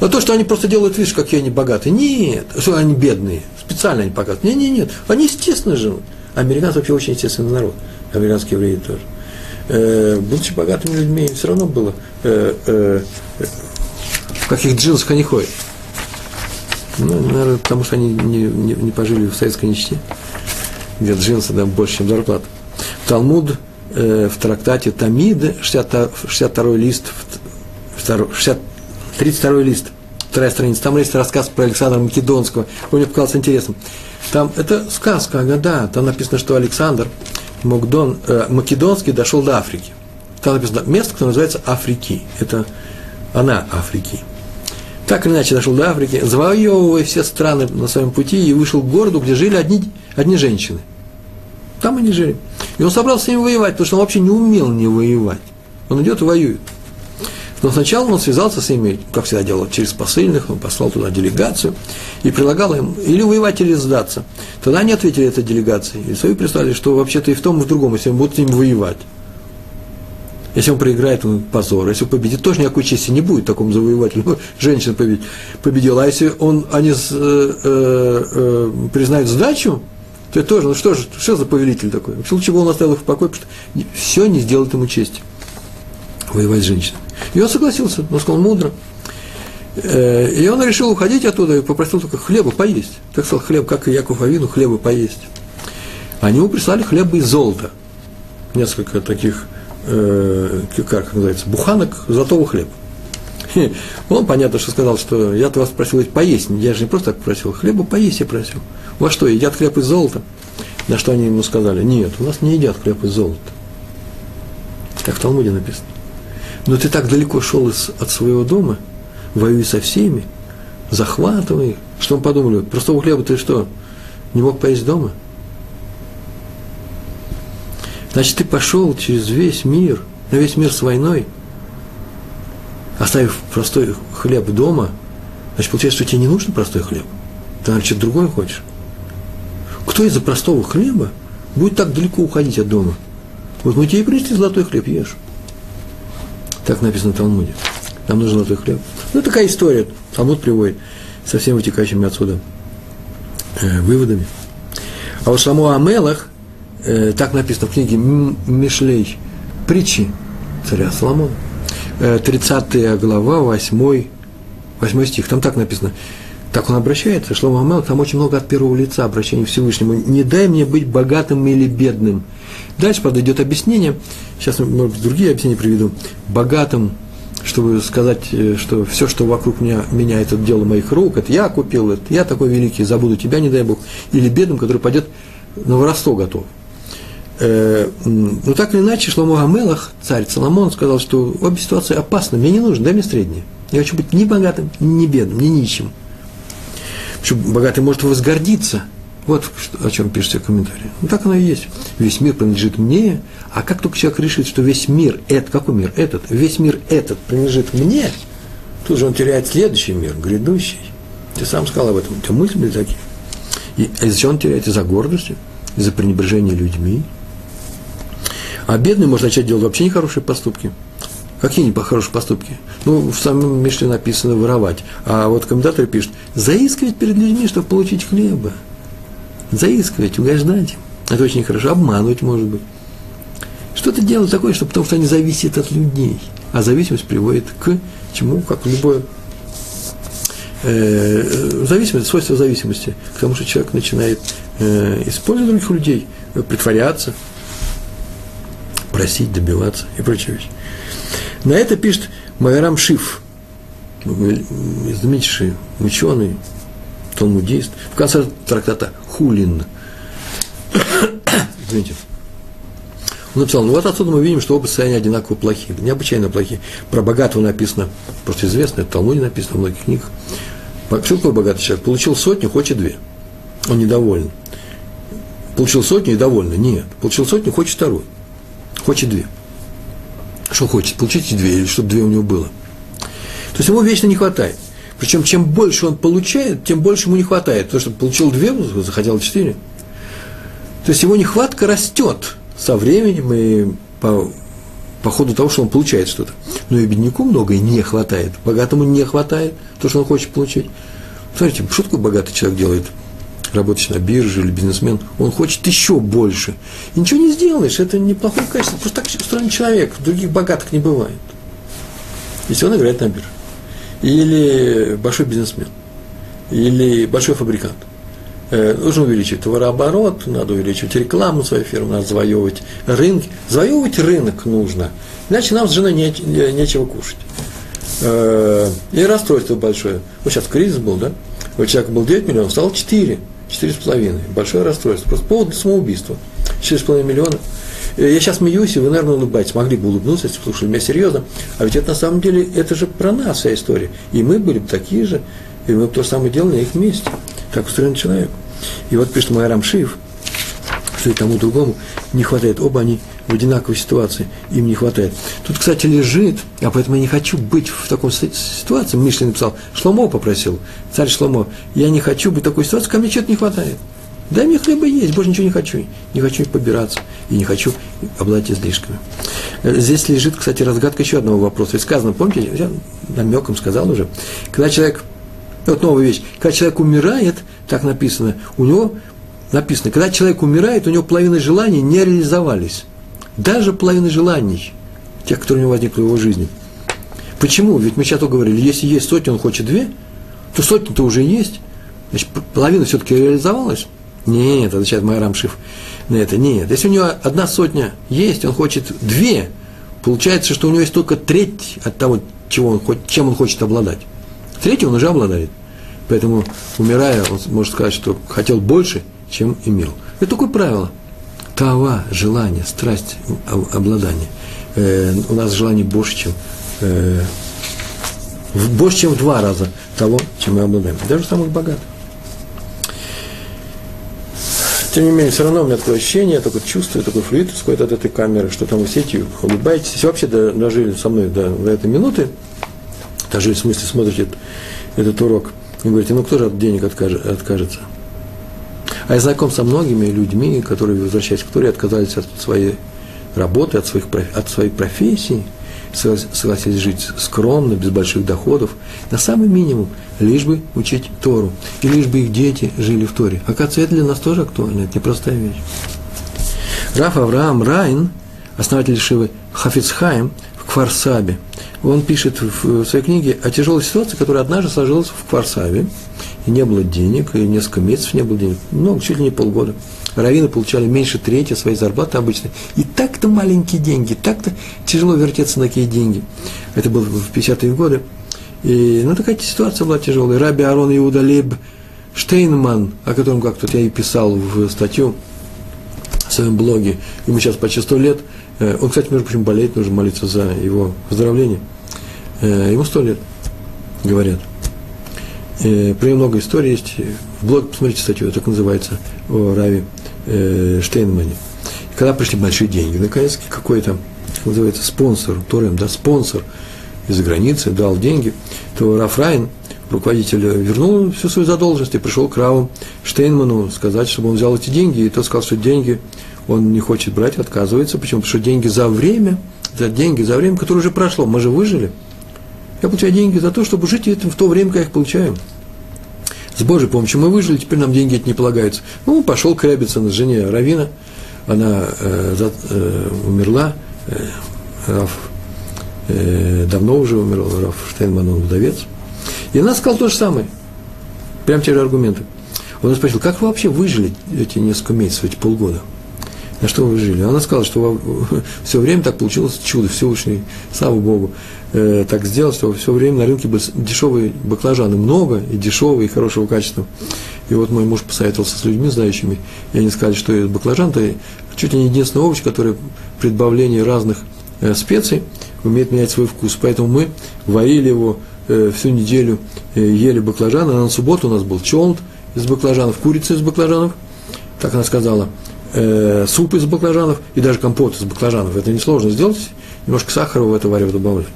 А то, что они просто делают, видишь, какие они богатые. Нет, что они бедные. Специально они показывают. Нет, нет, нет. Они естественно живут. Американцы вообще очень естественный народ. Американские евреи тоже. Э, будучи богатыми людьми, все равно было, э, э, в каких джинсах они ходят. Ну, наверное, потому что они не, не, не пожили в советской нищете, где джинсы да, больше, чем зарплата. Талмуд э, в трактате Тамид, 62, 62 лист, 60, 32 лист, вторая страница, там есть рассказ про Александра Македонского, он мне показался интересным. Там это сказка, да, там написано, что Александр Макдон, э, Македонский дошел до Африки. Там написано место, которое называется Африки. Это она Африки. Так или иначе дошел до Африки, завоевывая все страны на своем пути и вышел к городу, где жили одни, одни женщины. Там они жили. И он собрался с ними воевать, потому что он вообще не умел не воевать. Он идет и воюет. Но сначала он связался с ними, как всегда делал, через посыльных, он послал туда делегацию и предлагал им или воевать, или сдаться. Тогда они ответили этой делегации. И свои прислали, что вообще-то и в том, и в другом, если он будет с ним воевать. Если он проиграет, он позор. Если он победит, тоже никакой чести не будет такому завоевателю. Женщина победит, победила. А если он, они э, э, э, признают сдачу, то тоже, ну что же, что за повелитель такой? Лучше бы он оставил их в покое, потому что все не сделает ему честь воевать с женщиной. И он согласился, он сказал мудро. Э, и он решил уходить оттуда и попросил только хлеба поесть. Так сказал, хлеб, как и Яков Авину, хлеба поесть. Они ему прислали хлеба из золота. Несколько таких, э, как называется, буханок золотого хлеба. Он, понятно, что сказал, что я-то вас просил поесть. Я же не просто так просил, хлеба поесть я просил. Вас что, едят хлеб из золота? На что они ему сказали, нет, у нас не едят хлеб из золота. Так в Талмуде написано. Но ты так далеко шел из, от своего дома, воюй со всеми, захватывай их. Что мы подумали? Простого хлеба ты что, не мог поесть дома? Значит, ты пошел через весь мир, на весь мир с войной, оставив простой хлеб дома, значит, получается, что тебе не нужен простой хлеб. Ты, наверное, что-то другое хочешь. Кто из-за простого хлеба будет так далеко уходить от дома? Вот мы тебе принесли золотой хлеб, ешь. Так написано в Талмуде. Нам нужен золотой хлеб. Ну, такая история. Талмуд приводит со всеми вытекающими отсюда э, выводами. А вот Шламу Амелах, э, так написано в книге Мишлей, притчи царя Соломона, э, 30 глава, 8, 8 стих, там так написано. Так он обращается, Шлома Амелах, там очень много от первого лица обращения к Всевышнему. «Не дай мне быть богатым или бедным». Дальше, правда, идет объяснение, сейчас, может быть, другие объяснения приведу. Богатым чтобы сказать, э, что все, что вокруг меня, меня это дело моих рук, это я купил, это я такой великий, забуду тебя, не дай Бог, или бедным, который пойдет на воровство готов. Э, ну, так или иначе, Шломо Гамелах, царь Соломон, сказал, что обе ситуации опасны, мне не нужно, дай мне среднее. Я хочу быть ни богатым, ни бедным, ни нищим. Потому богатый может возгордиться. Вот о чем пишется в комментарии. Ну, так оно и есть. Весь мир принадлежит мне, а как только человек решит, что весь мир, это, какой мир? Этот, весь мир этот принадлежит мне, тут же он теряет следующий мир, грядущий. Ты сам сказал об этом, у тебя мысли были такие. И из-за чего он теряет? Из-за гордости, из-за пренебрежения людьми. А бедный может начать делать вообще нехорошие поступки. Какие хорошие поступки? Ну, в самом Мишле написано воровать. А вот комментаторы пишут, заискивать перед людьми, чтобы получить хлеба. Заискивать, угождать. Это очень хорошо. Обманывать, может быть. Что-то делать такое, что потому что они зависят от людей. А зависимость приводит к чему? Как любое э, зависимость, свойство зависимости, к тому, что человек начинает э, использовать других людей, притворяться, просить, добиваться и прочие вещи. На это пишет Майрам Шиф, знаменитейший ученый, талмудист, в конце трактата Хулин. Извините. Он написал, ну вот отсюда мы видим, что оба состояния одинаково плохие, необычайно плохие. Про богатого написано, просто известно, это в Талмуде написано в многих книгах. Что такое богатый человек? Получил сотню, хочет две. Он недоволен. Получил сотню и доволен. Нет. Получил сотню, хочет вторую. Хочет две. Что хочет? Получить две, или чтобы две у него было. То есть ему вечно не хватает. Причем, чем больше он получает, тем больше ему не хватает. Потому что получил две, захотел четыре. То есть его нехватка растет со временем и по, по ходу того, что он получает что-то. Но и бедняку многое не хватает. Богатому не хватает то, что он хочет получить. Смотрите, что такое богатый человек делает? Работающий на бирже или бизнесмен, он хочет еще больше. И ничего не сделаешь, это неплохое качество. Просто так устроен человек, других богатых не бывает. Если он играет на бирже. Или большой бизнесмен. Или большой фабрикант. Э, нужно увеличить товарооборот, надо увеличивать рекламу своей фирмы, надо завоевывать рынки. Завоевывать рынок нужно, иначе нам с женой не, не, нечего кушать. Э, и расстройство большое. Вот сейчас кризис был, да? У человека был 9 миллионов, стало 4. Четыре с половиной. Большое расстройство. Просто повод для самоубийства. Четыре с половиной миллиона. Э, я сейчас смеюсь, и вы, наверное, улыбаетесь. Могли бы улыбнуться, если слушали меня серьезно. А ведь это на самом деле, это же про нас вся история. И мы были бы такие же, и мы бы то же самое делали на их месте. Так устроен человек. И вот пишет Майрам Шиев, что и тому другому не хватает. Оба они в одинаковой ситуации, им не хватает. Тут, кстати, лежит, а поэтому я не хочу быть в такой ситуации. Мишли написал, Шломо попросил, царь Шломо, я не хочу быть в такой ситуации, ко мне что-то не хватает. Дай мне хлеба есть, больше ничего не хочу. Не хочу побираться и не хочу обладать излишками. Э, здесь лежит, кстати, разгадка еще одного вопроса. Ведь сказано, помните, я намеком сказал уже, когда человек, вот новая вещь, когда человек умирает, так написано, у него написано, когда человек умирает, у него половина желаний не реализовались даже половины желаний, тех, которые у него возникли в его жизни. Почему? Ведь мы сейчас говорили, если есть сотня, он хочет две, то сотня-то уже есть. Значит, половина все-таки реализовалась? Нет, отвечает Майрам Шиф на это. Нет. Если у него одна сотня есть, он хочет две, получается, что у него есть только треть от того, чего он, чем он хочет обладать. Третью он уже обладает. Поэтому, умирая, он может сказать, что хотел больше, чем имел. Это такое правило тава, желание, страсть, обладание. Э, у нас желание больше, чем э, больше, чем в два раза того, чем мы обладаем. Даже самых богатых. Тем не менее, все равно у меня такое ощущение, я только чувствую, такой флюид исходит от этой камеры, что там вы сидите, улыбаетесь. Если вообще дожили со мной до, до этой минуты, дожили в смысле смотрите этот, этот урок, и говорите, ну кто же от денег откажет, откажется? А я знаком со многими людьми, которые, возвращаясь к Торе, отказались от своей работы, от, своих, от своей профессии, согласились жить скромно, без больших доходов, на самый минимум, лишь бы учить Тору, и лишь бы их дети жили в Торе. Оказывается, это для нас тоже актуально, это непростая вещь. Раф Авраам Райн, основатель Шивы Хафицхайм в Кварсабе, он пишет в своей книге о тяжелой ситуации, которая однажды сложилась в Кварсабе, и не было денег, и несколько месяцев не было денег, много, чуть ли не полгода. Раввины получали меньше трети своей зарплаты обычно. И так-то маленькие деньги, так-то тяжело вертеться на такие деньги. Это было в 50-е годы. И, ну, такая ситуация была тяжелая. Раби Арон Иуда Леб Штейнман, о котором как-то я и писал в статью в своем блоге, ему сейчас почти сто лет. Э, он, кстати, между прочим, болеет, нужно молиться за его выздоровление. Э, ему сто лет, говорят. Э, много историй есть. В блог посмотрите статью, так называется, о Раве э, Штейнмане. Когда пришли большие деньги, наконец какой-то, как называется, спонсор, Торем, да, спонсор из-за границы дал деньги, то Рафрайн, руководитель, вернул всю свою задолженность и пришел к Раву Штейнману сказать, чтобы он взял эти деньги, и тот сказал, что деньги он не хочет брать, отказывается. Почему? Потому что деньги за время, за деньги за время, которое уже прошло, мы же выжили. Я получаю деньги за то, чтобы жить в то время, как я их получаю с Божьей помощью мы выжили, теперь нам деньги эти не полагаются. Ну, пошел крябиться на жене Равина, она э, за, э, умерла, э, Раф, э, давно уже умер, Раф Штейнман, он вдовец. И она сказала то же самое, прям те же аргументы. Он спросил, как вы вообще выжили эти несколько месяцев, эти полгода? На что вы жили? Она сказала, что все время так получилось чудо, Всевышний, слава Богу, э, так сделал, что все время на рынке были дешевые баклажаны, много и дешевые, и хорошего качества. И вот мой муж посоветовался с людьми, знающими, и они сказали, что это баклажан, это чуть ли не единственный овощ, который при добавлении разных э, специй умеет менять свой вкус. Поэтому мы варили его э, всю неделю, э, ели баклажаны, а на субботу у нас был чолнт из баклажанов, курица из баклажанов, так она сказала – э, суп из баклажанов и даже компот из баклажанов. Это несложно сделать. Немножко сахара в это варево добавлю.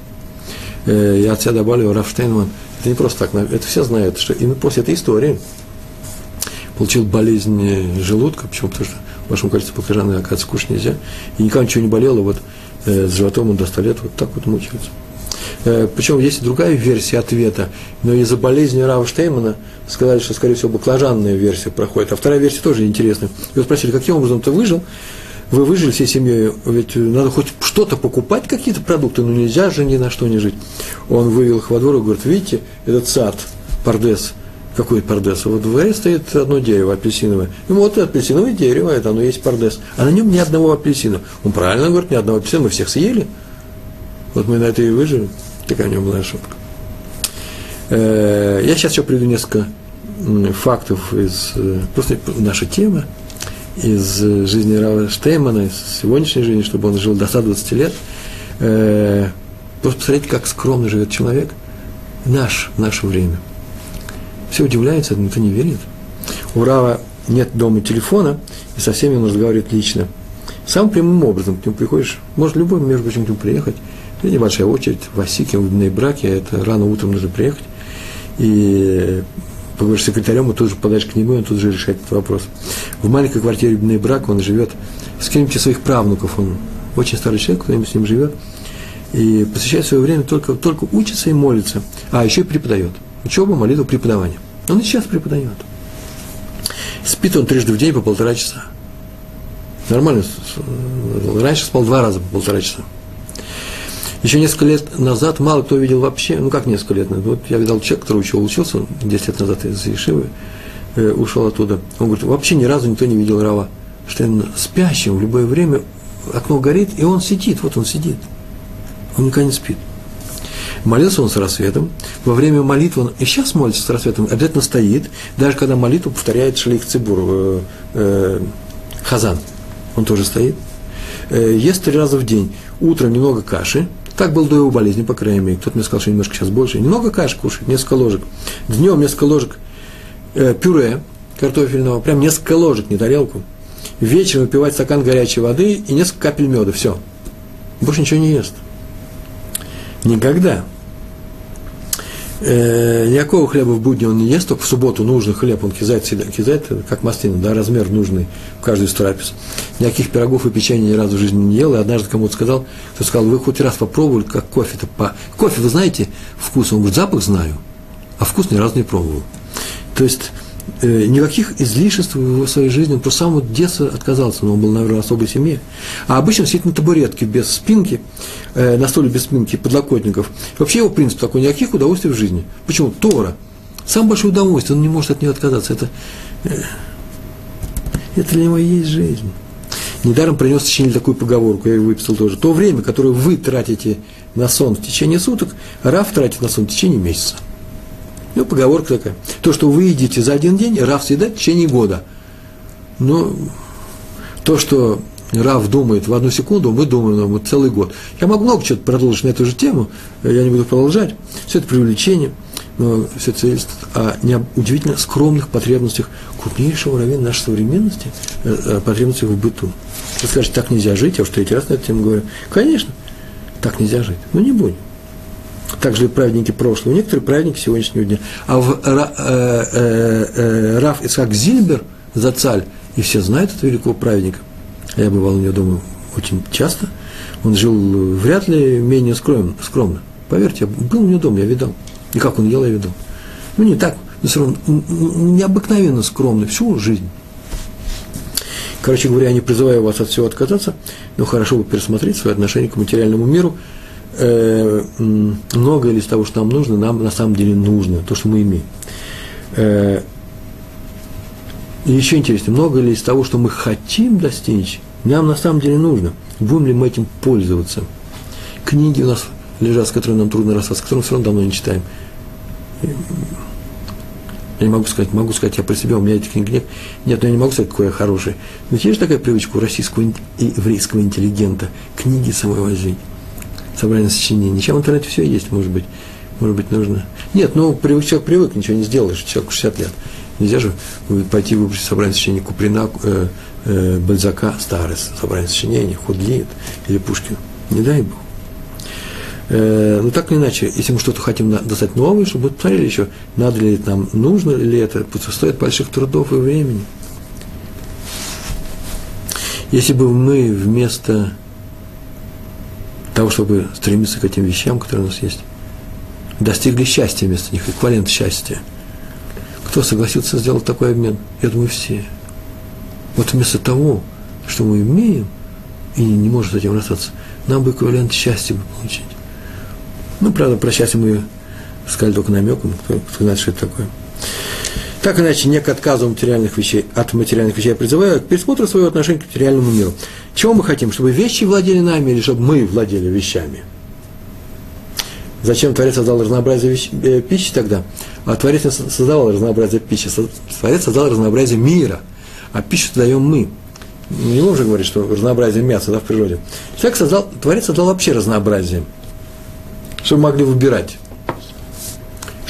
Э, я от себя добавлю Рафштейнман. Это не просто так, это все знают, что именно после этой истории получил болезнь желудка, почему? Потому что в большом количестве баклажаны, оказывается, кушать нельзя. И никому ничего не болело, вот э, с животом он до 100 лет вот так вот мучается. Э, Причем есть и другая версия ответа, но из-за болезни Рава Штеймана сказали, что, скорее всего, баклажанная версия проходит. А вторая версия тоже интересная. Его спросили, каким образом ты выжил? Вы выжили всей семьей, ведь надо хоть что-то покупать, какие-то продукты, но нельзя же ни на что не жить. Он вывел их во двор и говорит, видите, этот сад, пардес, какой пардес? Вот в дворе стоит одно дерево апельсиновое. Ему вот апельсиновое дерево, это оно есть пардес. А на нем ни одного апельсина. Он правильно говорит, ни одного апельсина, мы всех съели. Вот мы на это и выжили. Такая у него была ошибка. Э, я сейчас еще приведу несколько фактов из э, просто наша тема, из жизни Рава Штеймана, из сегодняшней жизни, чтобы он жил до 120 лет. Э, просто посмотрите, как скромно живет человек наш, в наше время. Все удивляются, никто не верит. У Рава нет дома телефона, и со всеми он разговаривает лично. Самым прямым образом к нему приходишь, может любой, между прочим, к нему приехать, это небольшая очередь, в Осике, в браке, это рано утром нужно приехать, и поговоришь с секретарем, и тут же подаешь к нему, и он тут же решает этот вопрос. В маленькой квартире Бней брак он живет с кем-нибудь из своих правнуков, он очень старый человек, кто-нибудь с ним живет, и посвящает свое время только, только учится и молится, а еще и преподает. Учеба, молитва, преподавание. Он и сейчас преподает. Спит он трижды в день по полтора часа. Нормально. Раньше спал два раза по полтора часа. Еще несколько лет назад мало кто видел вообще, ну как несколько лет назад, вот я видел человека, который учил, учился, 10 лет назад из Ешивы, э, ушел оттуда. Он говорит, вообще ни разу никто не видел Рава Штейна спящим в любое время, окно горит, и он сидит, вот он сидит. Он никогда не спит. Молился он с рассветом. Во время молитвы он и сейчас молится с рассветом, обязательно стоит, даже когда молитву повторяет Шлих Цибур, э, э, Хазан. Он тоже стоит. Э, ест три раза в день. Утром немного каши, так был до его болезни, по крайней мере. Кто-то мне сказал, что немножко сейчас больше. Немного каши кушать, несколько ложек. Днем несколько ложек э, пюре картофельного, прям несколько ложек, не тарелку. Вечером выпивать стакан горячей воды и несколько капель меда, все. Больше ничего не ест. Никогда э, никакого хлеба в будни он не ест, только в субботу нужный хлеб, он кизает, кизает как маслина, да, размер нужный в каждую из трапез. Никаких пирогов и печенья ни разу в жизни не ел, и однажды кому-то сказал, кто сказал, вы хоть раз попробовали, как кофе-то по... Кофе, вы знаете вкус? Он говорит, запах знаю, а вкус ни разу не пробовал. То есть, э, никаких излишеств в своей жизни, он просто с самого детства отказался, но он был, наверное, в особой семье. А обычно сидит на табуретке без спинки, э, на столе без спинки, подлокотников. Вообще его принцип такой, никаких удовольствий в жизни. Почему? Тора. Самое большое удовольствие, он не может от нее отказаться. Это, э, это для него и есть жизнь. Недаром принес течение такую поговорку, я ее выписал тоже. То время, которое вы тратите на сон в течение суток, Раф тратит на сон в течение месяца. Ну, поговорка такая. То, что вы едите за один день, Раф съедает в течение года. Но то, что Раф думает в одну секунду, мы думаем вот целый год. Я могу много чего продолжить на эту же тему, я не буду продолжать. Все это привлечение, но все это свидетельствует о удивительно скромных потребностях крупнейшего равена нашей современности, э, потребностях в быту. Вы скажете, так нельзя жить, я уже третий раз на эту тему говорю. Конечно, так нельзя жить, но не будем. Так же и праведники прошлого, некоторые праведники сегодняшнего дня. А в э, э, э, Раф Исхак Зильбер, за цаль, и все знают этого великого праведника. Я бывал у него дома очень часто. Он жил вряд ли менее скромно. скромно. Поверьте, я был у него дома, я видал. И как он ел, я видал. Ну, не так, но все равно необыкновенно скромный всю жизнь. Короче говоря, я не призываю вас от всего отказаться, но хорошо бы пересмотреть свое отношение к материальному миру. Э, многое из того, что нам нужно, нам на самом деле нужно, то, что мы имеем. Э, еще интереснее, много ли из того, что мы хотим достичь, нам на самом деле нужно. Будем ли мы этим пользоваться? Книги у нас лежат, с которыми нам трудно расстаться, которые мы все равно давно не читаем. Я не могу сказать, могу сказать, я про себя, у меня этих книг нет. Нет, но я не могу сказать, какой я хороший. Но есть такая привычка у российского и еврейского интеллигента книги самой возить. Собрание сочинений. Чем в интернете все есть, может быть. Может быть, нужно. Нет, ну, привык, человек привык, ничего не сделаешь, человеку 60 лет. Нельзя же пойти выбрать собрание сочинений Куприна, э, э, Бальзака, старое собрание сочинений, Худлиет или Пушкина. Не дай Бог. Э, ну, так или иначе, если мы что-то хотим достать новое, чтобы мы посмотрели еще, надо ли нам, нужно ли это, стоит больших трудов и времени. Если бы мы вместо того, чтобы стремиться к этим вещам, которые у нас есть, достигли счастья вместо них, эквивалент счастья, кто согласится сделать такой обмен? Я думаю, все. Вот вместо того, что мы имеем, и не может с этим расстаться, нам бы эквивалент счастья бы получить. Ну, правда, про счастье мы сказали только намеком, кто, кто знает, что это такое. Так иначе, не к отказу материальных вещей, от материальных вещей я призываю, а к пересмотру своего отношения к материальному миру. Чего мы хотим? Чтобы вещи владели нами или чтобы мы владели вещами? Зачем Творец создал разнообразие вещ, э, пищи тогда? А Творец не создавал разнообразие пищи, Творец создал разнообразие мира, а пищу даем мы. Не можем говорить, что разнообразие мяса да, в природе. Человек создал, Творец создал вообще разнообразие – чтобы могли выбирать.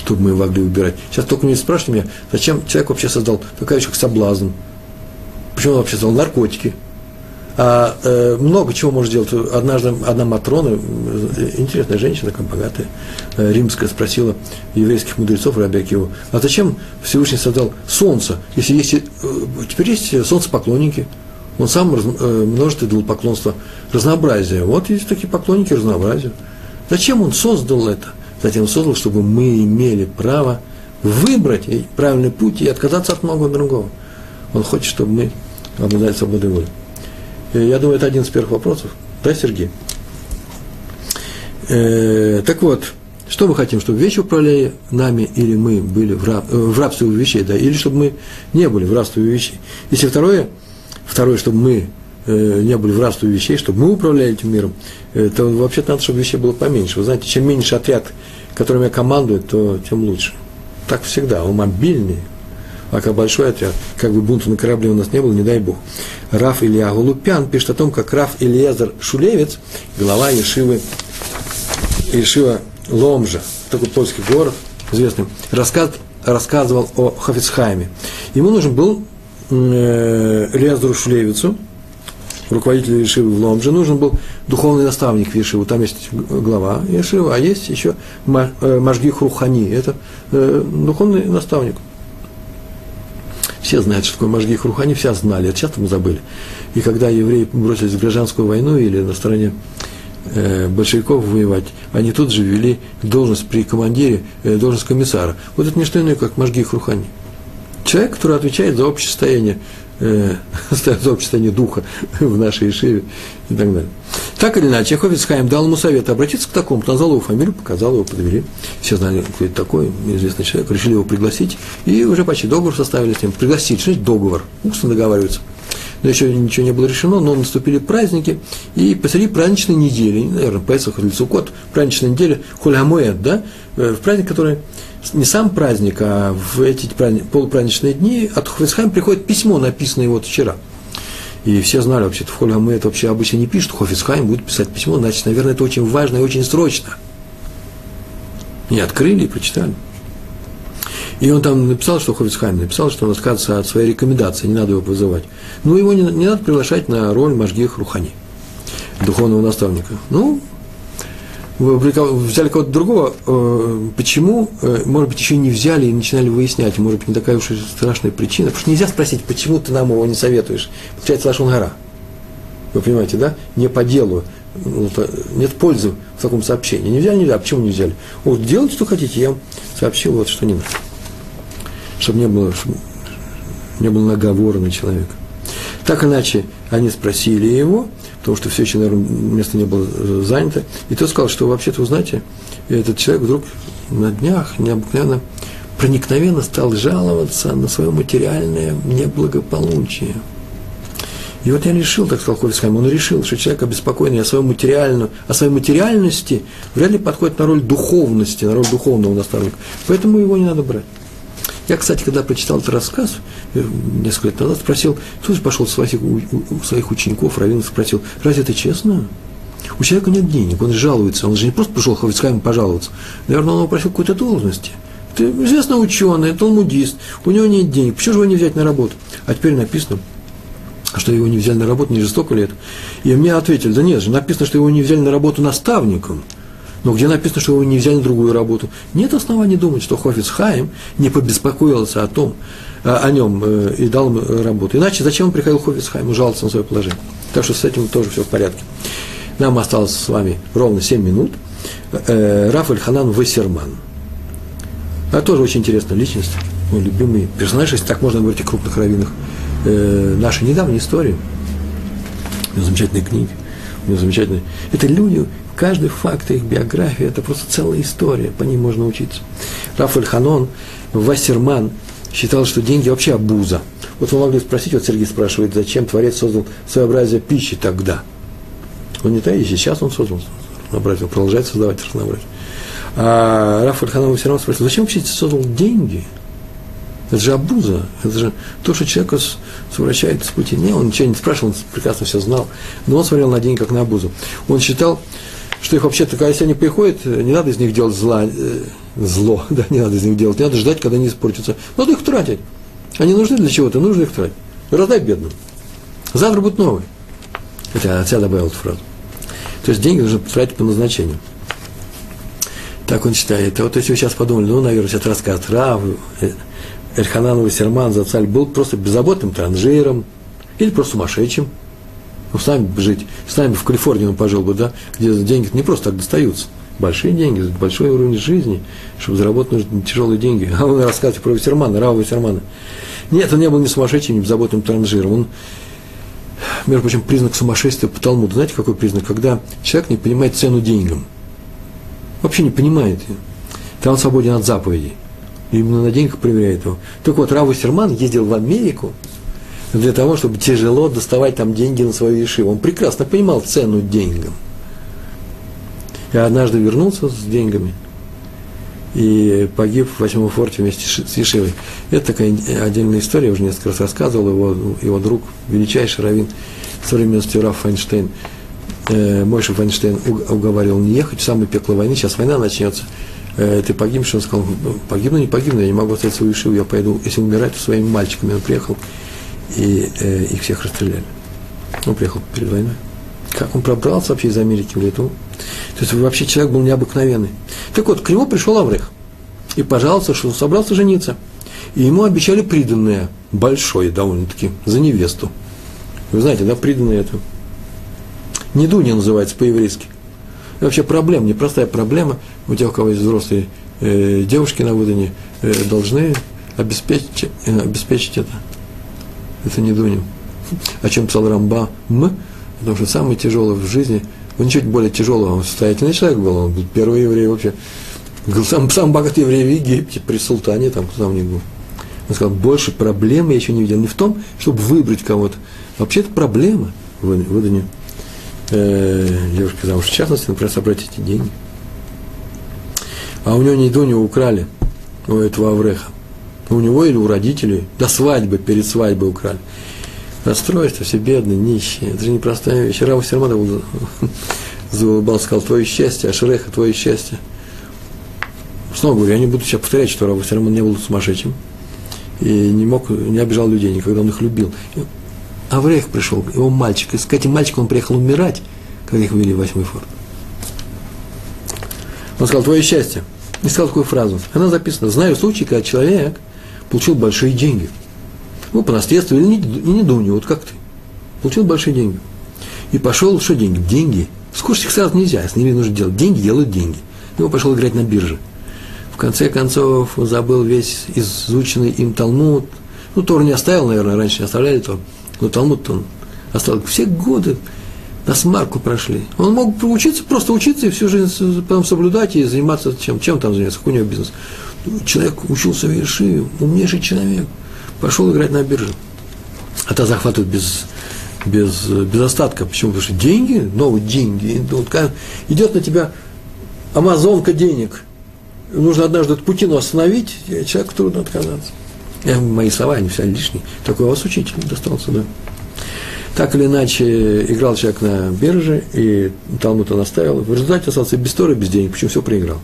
Чтобы мы могли выбирать. Сейчас только не спрашивайте меня, зачем человек вообще создал такая вещь, как соблазн. Почему он вообще создал наркотики? А э, много чего может делать. Однажды одна Матрона, э, интересная женщина, такая богатая, э, римская, спросила еврейских мудрецов Рабиакиву, а зачем Всевышний создал солнце, если есть, э, теперь есть солнцепоклонники, он сам раз, э, множит идолопоклонство, разнообразие. Вот есть такие поклонники разнообразия. Зачем он создал это? Затем создал, чтобы мы имели право выбрать правильный путь и отказаться от многого другого. Он хочет, чтобы мы обладали свободой воли. Я думаю, это один из первых вопросов. Да, Сергей? Э, так вот, что мы хотим, чтобы вещи управляли нами, или мы были в, раб, э, в рабстве у вещей, да, или чтобы мы не были в рабстве у вещей. Если второе, второе, чтобы мы Э, не были в рабстве вещей, чтобы мы управляли этим миром, э, то вообще-то надо, чтобы вещей было поменьше. Вы знаете, чем меньше отряд, которым я командую, то тем лучше. Так всегда, он мобильный, а как большой отряд, как бы бунта на корабле у нас не было, не дай бог. Раф Илья Голупян пишет о том, как Раф Ильязар Шулевец, глава Ешивы, Ешива Ломжа, такой польский город, известный, рассказ, рассказывал о Хафицхайме. Ему нужен был э, Ильязару Шулевицу, руководителю Ешивы в Ломже, нужен был духовный наставник в. Там есть глава Ешива, а есть еще э, Мажги Хрухани. Это э, духовный наставник. Все знают, что такое Мажги Хрухани, все знали, это часто мы забыли. И когда евреи бросились в гражданскую войну или на стороне э, большевиков воевать, они тут же ввели должность при командире, должность комиссара. Вот это не что иное, как Мажги Хрухани. Человек, который отвечает за общее состояние э, состояние духа в нашей Ишиве и так далее. Так или иначе, Хофицхайм дал ему совет обратиться к такому, назвал его фамилию, показал его, подвели. Все знали, кто это такой, известный человек, решили его пригласить, и уже почти договор составили с ним. Пригласить, что договор, устно договариваются. Но еще ничего не было решено, но наступили праздники, и посреди праздничной недели, наверное, Песах или Сукот, праздничная неделя, Хулямуэд, да, э, в праздник, который не сам праздник, а в эти полупраздничные дни от Хофицхайм приходит письмо, написанное вот вчера – и все знали вообще-то, в это вообще обычно не пишут, Хофицхайм будет писать письмо, значит, наверное, это очень важно и очень срочно. И открыли и прочитали. И он там написал, что Хофицхайм написал, что он отказывается от своей рекомендации, не надо его вызывать. Ну, его не, не надо приглашать на роль Машгих Рухани, духовного наставника. Ну, взяли кого-то другого, э, почему, э, может быть, еще не взяли и начинали выяснять, может быть, не такая уж и страшная причина, потому что нельзя спросить, почему ты нам его не советуешь. Получается Лашон Гора. Вы понимаете, да? Не по делу. Ну, нет пользы в таком сообщении. Не взяли, нельзя. Почему не взяли? Вот делайте, что хотите, я сообщил вот что не надо. Чтобы не было, чтобы не было наговора на человека. Так иначе они спросили его, потому что все еще, наверное, место не было занято. И тот сказал, что вообще-то, вы знаете, этот человек вдруг на днях необыкновенно проникновенно стал жаловаться на свое материальное неблагополучие. И вот я решил, так сказал Хольцхайм, он решил, что человек обеспокоенный о, своем материальном, о своей материальности вряд ли подходит на роль духовности, на роль духовного наставника. Поэтому его не надо брать. Я, кстати, когда прочитал этот рассказ, э, несколько лет назад, спросил, же пошел своих, у, своих учеников, раввинов, спросил, разве это честно? У человека нет денег, он жалуется, он же не просто пришел к Хавицкайму пожаловаться. Наверное, он его просил какой-то должности. Ты известный ученый, талмудист, у него нет денег, почему же его не взять на работу? А теперь написано, что его не взяли на работу, не жестоко ли это? И мне ответили, да нет же, написано, что его не взяли на работу наставником – но где написано, что его не взяли на другую работу? Нет оснований думать, что Хофиц Хаим не побеспокоился о том, о нем э, и дал ему работу. Иначе зачем он приходил Хофиц Хаиму жаловаться на свое положение? Так что с этим тоже все в порядке. Нам осталось с вами ровно 7 минут. Э, Рафаль Ханан Вассерман. А тоже очень интересная личность, мой любимый персонаж, если так можно говорить о крупных раввинах. Э, нашей недавней истории. У него замечательные книги, у него замечательные... Это люди, Каждый факт их биографии – это просто целая история, по ним можно учиться. Рафаэль Ханон, Вассерман считал, что деньги вообще обуза. Вот вы могли спросить, вот Сергей спрашивает, зачем Творец создал своеобразие пищи тогда? Он не так, и сейчас он создал разнообразие, он продолжает создавать разнообразие. А Рафаэль Ханон все спросил, зачем вообще создал деньги? Это же обуза, это же то, что человека совращает с пути. Не, он ничего не спрашивал, он прекрасно все знал, но он смотрел на деньги как на обузу. Он считал, что их вообще-то, когда они приходят, не надо из них делать зла, э, зло, да, не надо из них делать, не надо ждать, когда они испортятся. Надо их тратить. Они нужны для чего-то, нужно их тратить. Раздай бедным. Завтра будут новые. Это отца добавил эту фразу. То есть деньги нужно тратить по назначению. Так он считает. А вот если вы сейчас подумали, ну, наверное, это рассказ Рав, э, Эльханан Серман Зацаль был просто беззаботным транжиром или просто сумасшедшим, ну, с нами жить, с нами в Калифорнии он пожил бы, да, где деньги не просто так достаются. Большие деньги, большой уровень жизни, чтобы заработать нужны тяжелые деньги. А он рассказывает про Вассермана, Рава Вассермана. Нет, он не был ни сумасшедшим, ни беззаботным транжиром. Он, между прочим, признак сумасшествия по Талмуду. Знаете, какой признак? Когда человек не понимает цену деньгам. Вообще не понимает ее. Тогда он свободен от заповедей. И именно на деньгах проверяет его. Так вот, Рав Вассерман ездил в Америку, для того, чтобы тяжело доставать там деньги на свою ешиву. Он прекрасно понимал цену деньгам. Я однажды вернулся с деньгами и погиб в восьмом форте вместе с Ешивой. Это такая отдельная история, я уже несколько раз рассказывал, его, его друг, величайший раввин современности Раф Файнштейн, э, Мойша Файнштейн уговаривал не ехать в самое пекло войны, сейчас война начнется, э, ты погибнешь, он сказал, погибну, не погибну, я не могу оставить свою Ешиву, я пойду, если умирать, то своими мальчиками. Он приехал и э, их всех расстреляли. Он приехал перед войной. Как он пробрался вообще из Америки в Литву? То есть вообще человек был необыкновенный. Так вот, к нему пришел Аврех и пожаловался, что собрался жениться. И ему обещали приданное, большое довольно-таки, за невесту. Вы знаете, да, приданное это. Не дуня называется по-еврейски. вообще проблема, непростая проблема. У тех, у кого есть взрослые э, девушки на выдане, э, должны обеспечить, э, обеспечить это это не Дуним. О чем писал Рамба М, потому что самое тяжелое в жизни Он ничего более тяжелого, он состоятельный человек был, он был первый еврей вообще. Был сам, сам богатый еврей в Египте, при султане, там, кто там не был. Он сказал, больше проблемы я еще не видел. Не в том, чтобы выбрать кого-то. Вообще это проблема в выдании э, девушки замуж. В частности, например, собрать эти деньги. А у него не него украли, у этого Авреха. У него или у родителей, до свадьбы, перед свадьбой украли. Расстройство, все бедные, нищие. Это же непростая вещь. Рава Сермана был заулыбался, сказал, твое счастье, а Шереха, твое счастье. Снова говорю, я не буду сейчас повторять, что Рава Серман не был сумасшедшим и не мог, не обижал людей никогда, он их любил. Аврех пришел, его мальчик, и с этим мальчиком он приехал умирать, как их вели в восьмой форт. Он сказал, твое счастье. И сказал такую фразу. Она записана. Знаю случай, когда человек получил большие деньги. Ну, по наследству, или не, не до него, вот как ты. Получил большие деньги. И пошел, что деньги? Деньги. Скушать их сразу нельзя, с ними нужно делать. Деньги делают деньги. И он пошел играть на бирже. В конце концов, забыл весь изученный им Талмуд. Ну, Тор не оставил, наверное, раньше не оставляли Тор. Но Талмуд он оставил. Все годы на смарку прошли. Он мог учиться, просто учиться и всю жизнь потом соблюдать и заниматься чем, чем там заниматься, какой у него бизнес. Человек учился в Ершиве, умнейший человек, пошел играть на бирже. А то захватывают без, без, без остатка. Почему? Потому что деньги, новые деньги идут. Идет на тебя амазонка денег. Нужно однажды эту путину остановить, человеку трудно отказаться. Я, мои слова, они все лишние. Такой у вас учитель достался, да. Так или иначе, играл человек на бирже, и Талмуд он оставил. В результате остался без Торы, без денег, почему все проиграл.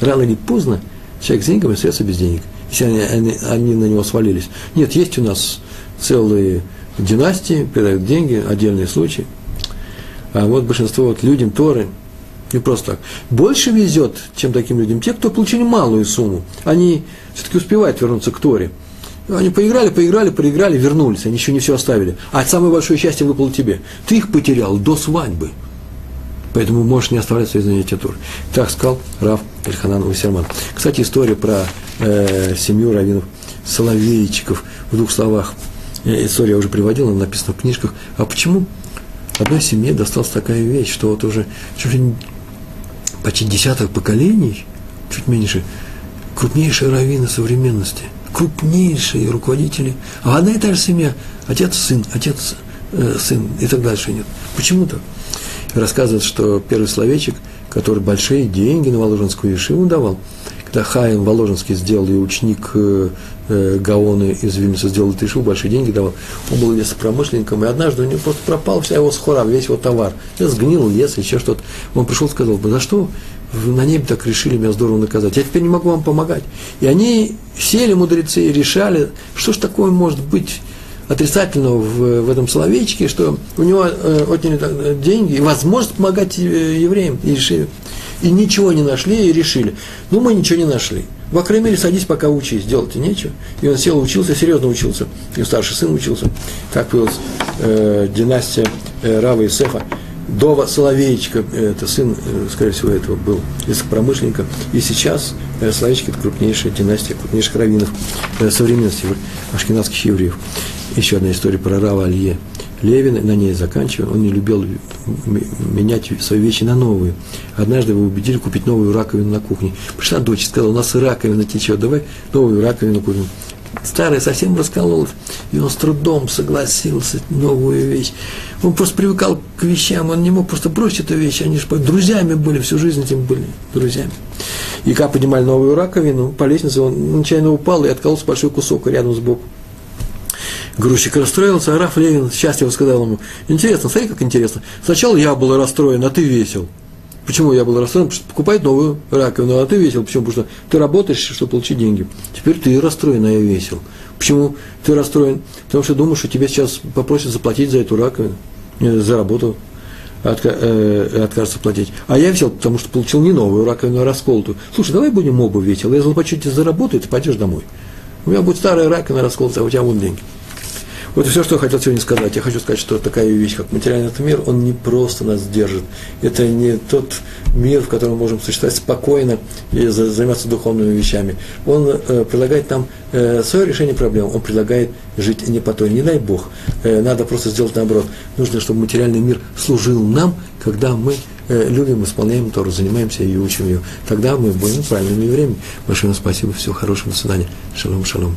Рано или поздно человек с деньгами остается без денег, если они, они, они на него свалились. Нет, есть у нас целые династии, передают деньги, отдельные случаи. А вот большинство вот людям Торы, не просто так. Больше везет, чем таким людям, те, кто получили малую сумму. Они все-таки успевают вернуться к Торе. Они поиграли, поиграли, проиграли, вернулись, они еще не все оставили. А самое большое счастье выпало тебе. Ты их потерял до свадьбы. Поэтому можешь не оставлять свои занятия тур. Так сказал Рав Эльханан Вассерман. Кстати, история про э, семью раввинов Соловейчиков в двух словах. Э, история уже приводил, она написана в книжках. А почему одной семье досталась такая вещь, что вот уже чуть ли почти десяток поколений, чуть меньше, крупнейшие раввины современности – крупнейшие руководители, а одна и та же семья, отец, сын, отец, э, сын и так дальше нет. Почему так? Рассказывают, что первый словечек, который большие деньги на Воложенскую Ешиву давал, когда Хаим Воложенский сделал, и ученик э, э, Гаоны из Вильнюса сделал эту Ешиву, большие деньги давал, он был лесопромышленником, и однажды у него просто пропал вся его схора, весь его товар. Сгнил лес, еще что-то. Он пришел и сказал, за что на небе так решили меня здорово наказать. Я теперь не могу вам помогать. И они сели, мудрецы, и решали, что ж такое может быть отрицательного в, в этом словечке, что у него э, отняли э, деньги и возможность помогать э, евреям. И, решили, и ничего не нашли, и решили. Ну, мы ничего не нашли. В мере, садись, пока учись, делать нечего. И он сел, учился, серьезно учился. И старший сын учился. Так появилась э, династия э, Рава и Сефа. Дова Соловейчика, это сын, э, скорее всего, этого был промышленника. И сейчас э, Соловейчик – это крупнейшая династия, крупнейших раввинов э, современности ашкенадских евреев. Еще одна история про Рава Алье. Левин, на ней заканчивая, он не любил менять свои вещи на новые. Однажды его убедили купить новую раковину на кухне. Пришла дочь, сказала, у нас и раковина течет, давай новую раковину купим. Старая совсем раскололась, и он с трудом согласился новую вещь. Он просто привыкал к вещам, он не мог просто бросить эту вещь, они же друзьями были, всю жизнь этим были друзьями. И как поднимали новую раковину, по лестнице он нечаянно упал и откололся большой кусок рядом сбоку. Грузчик расстроился, а Раф Левин счастливо сказал ему, интересно, смотри, как интересно, сначала я был расстроен, а ты весел. Почему я был расстроен? Потому что покупать новую раковину, а ты весел. Почему? Потому что ты работаешь, чтобы получить деньги. Теперь ты расстроен, а я весел. Почему ты расстроен? Потому что думаешь, что тебе сейчас попросят заплатить за эту раковину, за работу, отка, э, откажется платить. А я весел, потому что получил не новую раковину, а расколотую. Слушай, давай будем оба веселы. Я заплачу тебе за работу, и ты пойдешь домой. У меня будет старая раковина расколотая, а у тебя вон деньги. Вот и все, что я хотел сегодня сказать. Я хочу сказать, что такая вещь, как материальный мир, он не просто нас держит. Это не тот мир, в котором мы можем существовать спокойно и заниматься духовными вещами. Он э, предлагает нам э, свое решение проблем. Он предлагает жить не по той. Не дай Бог. Э, надо просто сделать наоборот. Нужно, чтобы материальный мир служил нам, когда мы э, любим, исполняем Тору, занимаемся и учим ее. Тогда мы будем правильными евреями. Большое вам спасибо. Всего хорошего. До свидания. Шалом, шалом.